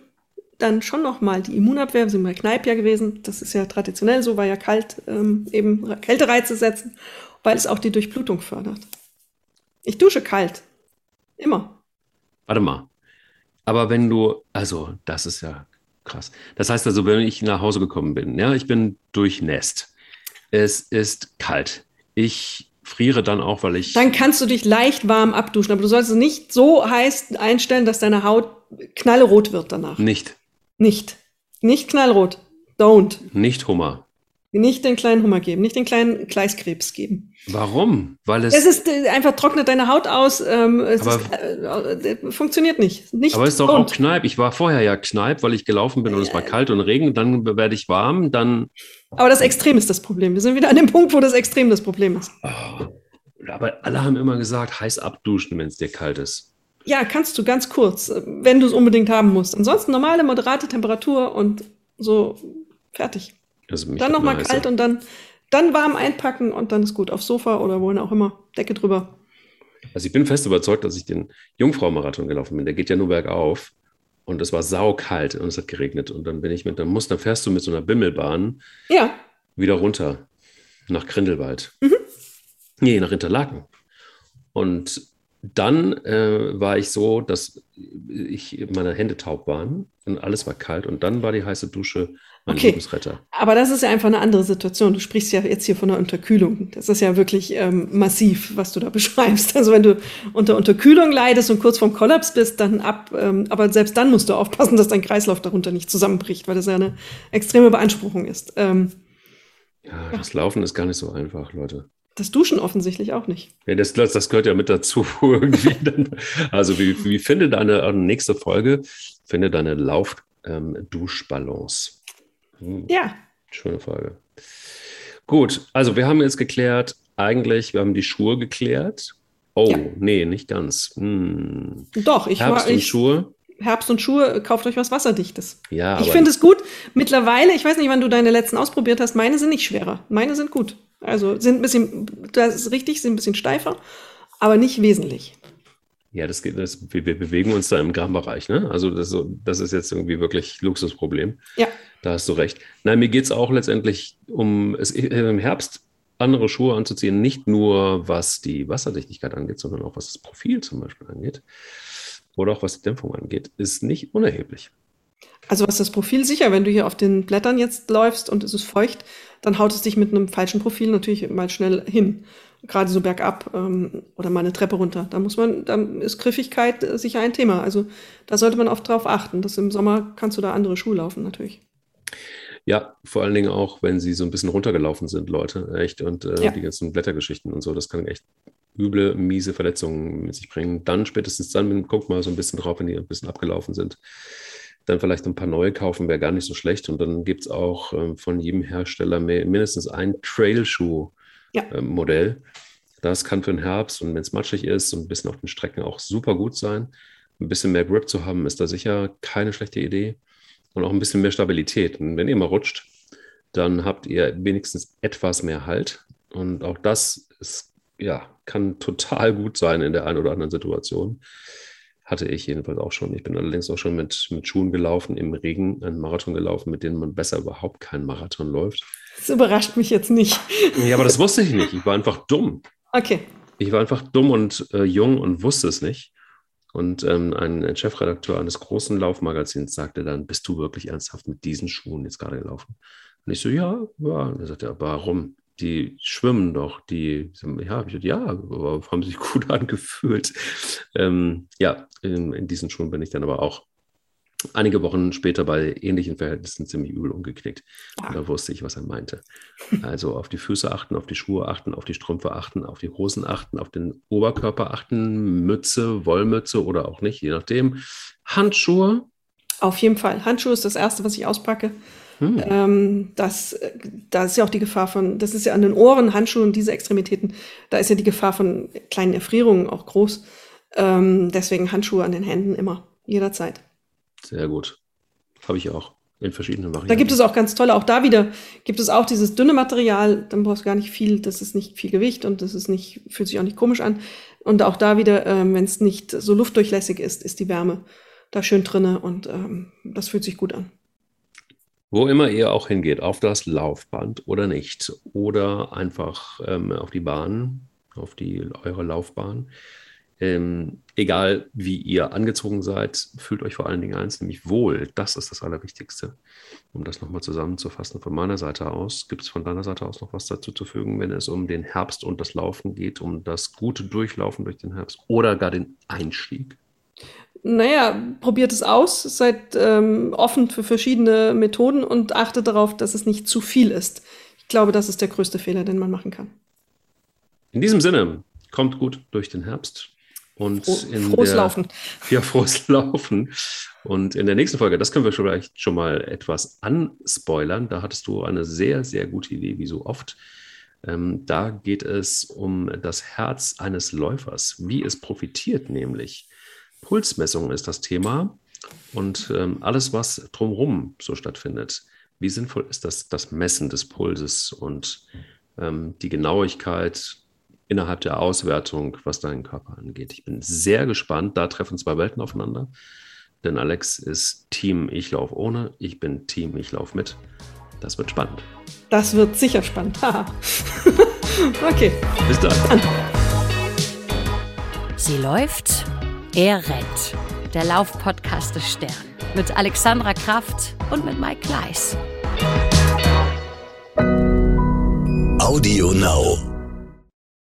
dann schon noch mal die Immunabwehr. Wir sind bei Kneipp ja gewesen. Das ist ja traditionell so, weil ja kalt ähm, eben Kältereize setzen, weil es auch die Durchblutung fördert. Ich dusche kalt. Immer. Warte mal. Aber wenn du, also das ist ja krass. Das heißt also, wenn ich nach Hause gekommen bin, ja, ich bin durchnässt. Es ist kalt. Ich friere dann auch, weil ich. Dann kannst du dich leicht warm abduschen, aber du sollst es nicht so heiß einstellen, dass deine Haut knallrot wird danach. Nicht. Nicht. Nicht knallrot. Don't. Nicht Hummer. Nicht den kleinen Hummer geben, nicht den kleinen Gleiskrebs geben. Warum? Weil es. Es ist äh, einfach trocknet deine Haut aus. Ähm, es aber, ist, äh, äh, funktioniert nicht. nicht. Aber es ist doch auch Kneipp. Ich war vorher ja Kneipp, weil ich gelaufen bin und es war kalt und Regen. Dann werde ich warm, dann. Aber das Extrem ist das Problem. Wir sind wieder an dem Punkt, wo das Extrem das Problem ist. Oh, aber alle haben immer gesagt, heiß abduschen, wenn es dir kalt ist. Ja, kannst du ganz kurz, wenn du es unbedingt haben musst. Ansonsten normale, moderate Temperatur und so fertig. Also dann nochmal kalt und dann, dann warm einpacken und dann ist gut. Aufs Sofa oder wohin auch immer. Decke drüber. Also ich bin fest überzeugt, dass ich den Jungfrau-Marathon gelaufen bin. Der geht ja nur bergauf. Und es war saukalt und es hat geregnet. Und dann bin ich mit, dann musst, dann fährst du mit so einer Bimmelbahn ja. wieder runter nach Grindelwald. Mhm. Nee, nach Interlaken. Und dann äh, war ich so, dass ich meine Hände taub waren und alles war kalt. Und dann war die heiße Dusche mein okay. Lebensretter. Aber das ist ja einfach eine andere Situation. Du sprichst ja jetzt hier von einer Unterkühlung. Das ist ja wirklich ähm, massiv, was du da beschreibst. Also wenn du unter Unterkühlung leidest und kurz vorm Kollaps bist, dann ab, ähm, aber selbst dann musst du aufpassen, dass dein Kreislauf darunter nicht zusammenbricht, weil das ja eine extreme Beanspruchung ist. Ähm, ja, das Laufen ist gar nicht so einfach, Leute. Das Duschen offensichtlich auch nicht. Ja, das, das gehört ja mit dazu also wie, wie finde deine nächste Folge, finde deine Lauf-Duschbalance. Hm. Ja. Schöne Frage. Gut, also wir haben jetzt geklärt, eigentlich, wir haben die Schuhe geklärt. Oh, ja. nee, nicht ganz. Hm. Doch, ich Herbst war. Ich, und Schuhe. Herbst und Schuhe, kauft euch was Wasserdichtes. Ja, ich finde es gut. Mittlerweile, ich weiß nicht, wann du deine letzten ausprobiert hast, meine sind nicht schwerer. Meine sind gut. Also sind ein bisschen, das ist richtig, sind ein bisschen steifer, aber nicht wesentlich. Ja, das geht, das, wir, wir bewegen uns da im Grammbereich, ne? Also das, das ist jetzt irgendwie wirklich Luxusproblem. Ja. Da hast du recht. Nein, mir geht es auch letztendlich um, es, im Herbst andere Schuhe anzuziehen, nicht nur was die Wasserdichtigkeit angeht, sondern auch was das Profil zum Beispiel angeht oder auch was die Dämpfung angeht, ist nicht unerheblich. Also was das Profil sicher, wenn du hier auf den Blättern jetzt läufst und es ist feucht, dann haut es dich mit einem falschen Profil natürlich mal schnell hin. Gerade so bergab ähm, oder mal eine Treppe runter. Da muss man, da ist Griffigkeit äh, sicher ein Thema. Also da sollte man oft drauf achten. dass im Sommer kannst du da andere Schuhe laufen natürlich. Ja, vor allen Dingen auch, wenn sie so ein bisschen runtergelaufen sind, Leute, echt. Und äh, ja. die ganzen Blättergeschichten und so, das kann echt üble, miese Verletzungen mit sich bringen. Dann spätestens dann, guck mal so ein bisschen drauf, wenn die ein bisschen abgelaufen sind. Dann vielleicht ein paar neue kaufen, wäre gar nicht so schlecht. Und dann gibt es auch ähm, von jedem Hersteller mehr, mindestens ein Trailschuh-Modell. Ja. Ähm, das kann für den Herbst und wenn es matschig ist und ein bisschen auf den Strecken auch super gut sein. Ein bisschen mehr Grip zu haben, ist da sicher keine schlechte Idee und auch ein bisschen mehr Stabilität. Und wenn ihr mal rutscht, dann habt ihr wenigstens etwas mehr Halt. Und auch das ist, ja, kann total gut sein in der einen oder anderen Situation. Hatte ich jedenfalls auch schon. Ich bin allerdings auch schon mit, mit Schuhen gelaufen, im Regen einen Marathon gelaufen, mit denen man besser überhaupt keinen Marathon läuft. Das überrascht mich jetzt nicht. Ja, aber das wusste ich nicht. Ich war einfach dumm. Okay. Ich war einfach dumm und äh, jung und wusste es nicht. Und ähm, ein Chefredakteur eines großen Laufmagazins sagte dann, bist du wirklich ernsthaft mit diesen Schuhen jetzt gerade gelaufen? Und ich so, ja, ja. Und er sagte, warum? Die schwimmen doch, die, ja, ich ja, haben sich gut angefühlt. Ähm, ja, in, in diesen Schuhen bin ich dann aber auch einige Wochen später bei ähnlichen Verhältnissen ziemlich übel umgeknickt. Und da wusste ich, was er meinte. Also auf die Füße achten, auf die Schuhe achten, auf die Strümpfe achten, auf die Hosen achten, auf den Oberkörper achten, Mütze, Wollmütze oder auch nicht, je nachdem. Handschuhe. Auf jeden Fall. Handschuhe ist das Erste, was ich auspacke. Hm. Ähm, das, da ist ja auch die Gefahr von, das ist ja an den Ohren, Handschuhen, diese Extremitäten, da ist ja die Gefahr von kleinen Erfrierungen auch groß. Ähm, deswegen Handschuhe an den Händen immer, jederzeit. Sehr gut. Habe ich auch in verschiedenen Varianten. Da gibt es auch ganz tolle, auch da wieder gibt es auch dieses dünne Material, dann brauchst du gar nicht viel, das ist nicht viel Gewicht und das ist nicht, fühlt sich auch nicht komisch an. Und auch da wieder, ähm, wenn es nicht so luftdurchlässig ist, ist die Wärme da schön drinne und ähm, das fühlt sich gut an. Wo immer ihr auch hingeht, auf das Laufband oder nicht, oder einfach ähm, auf die Bahn, auf die eure Laufbahn. Ähm, egal wie ihr angezogen seid, fühlt euch vor allen Dingen eins, nämlich wohl. Das ist das Allerwichtigste. Um das nochmal zusammenzufassen von meiner Seite aus, gibt es von deiner Seite aus noch was dazu zu fügen, wenn es um den Herbst und das Laufen geht, um das gute Durchlaufen durch den Herbst oder gar den Einstieg? Naja, probiert es aus, seid ähm, offen für verschiedene Methoden und achtet darauf, dass es nicht zu viel ist. Ich glaube, das ist der größte Fehler, den man machen kann. In diesem Sinne, kommt gut durch den Herbst. Und Froh, in frohes der, Laufen. Ja, frohes Laufen. Und in der nächsten Folge, das können wir vielleicht schon mal etwas anspoilern. Da hattest du eine sehr, sehr gute Idee, wie so oft. Ähm, da geht es um das Herz eines Läufers, wie es profitiert nämlich. Pulsmessung ist das Thema und ähm, alles, was drumherum so stattfindet. Wie sinnvoll ist das, das Messen des Pulses und ähm, die Genauigkeit, innerhalb der Auswertung, was deinen Körper angeht. Ich bin sehr gespannt. Da treffen zwei Welten aufeinander. Denn Alex ist Team Ich lauf ohne, ich bin Team Ich lauf mit. Das wird spannend. Das wird sicher spannend. okay. Bis dann. Sie läuft, er rennt. Der Lauf-Podcast des Stern. Mit Alexandra Kraft und mit Mike Kleiss. Audio Now.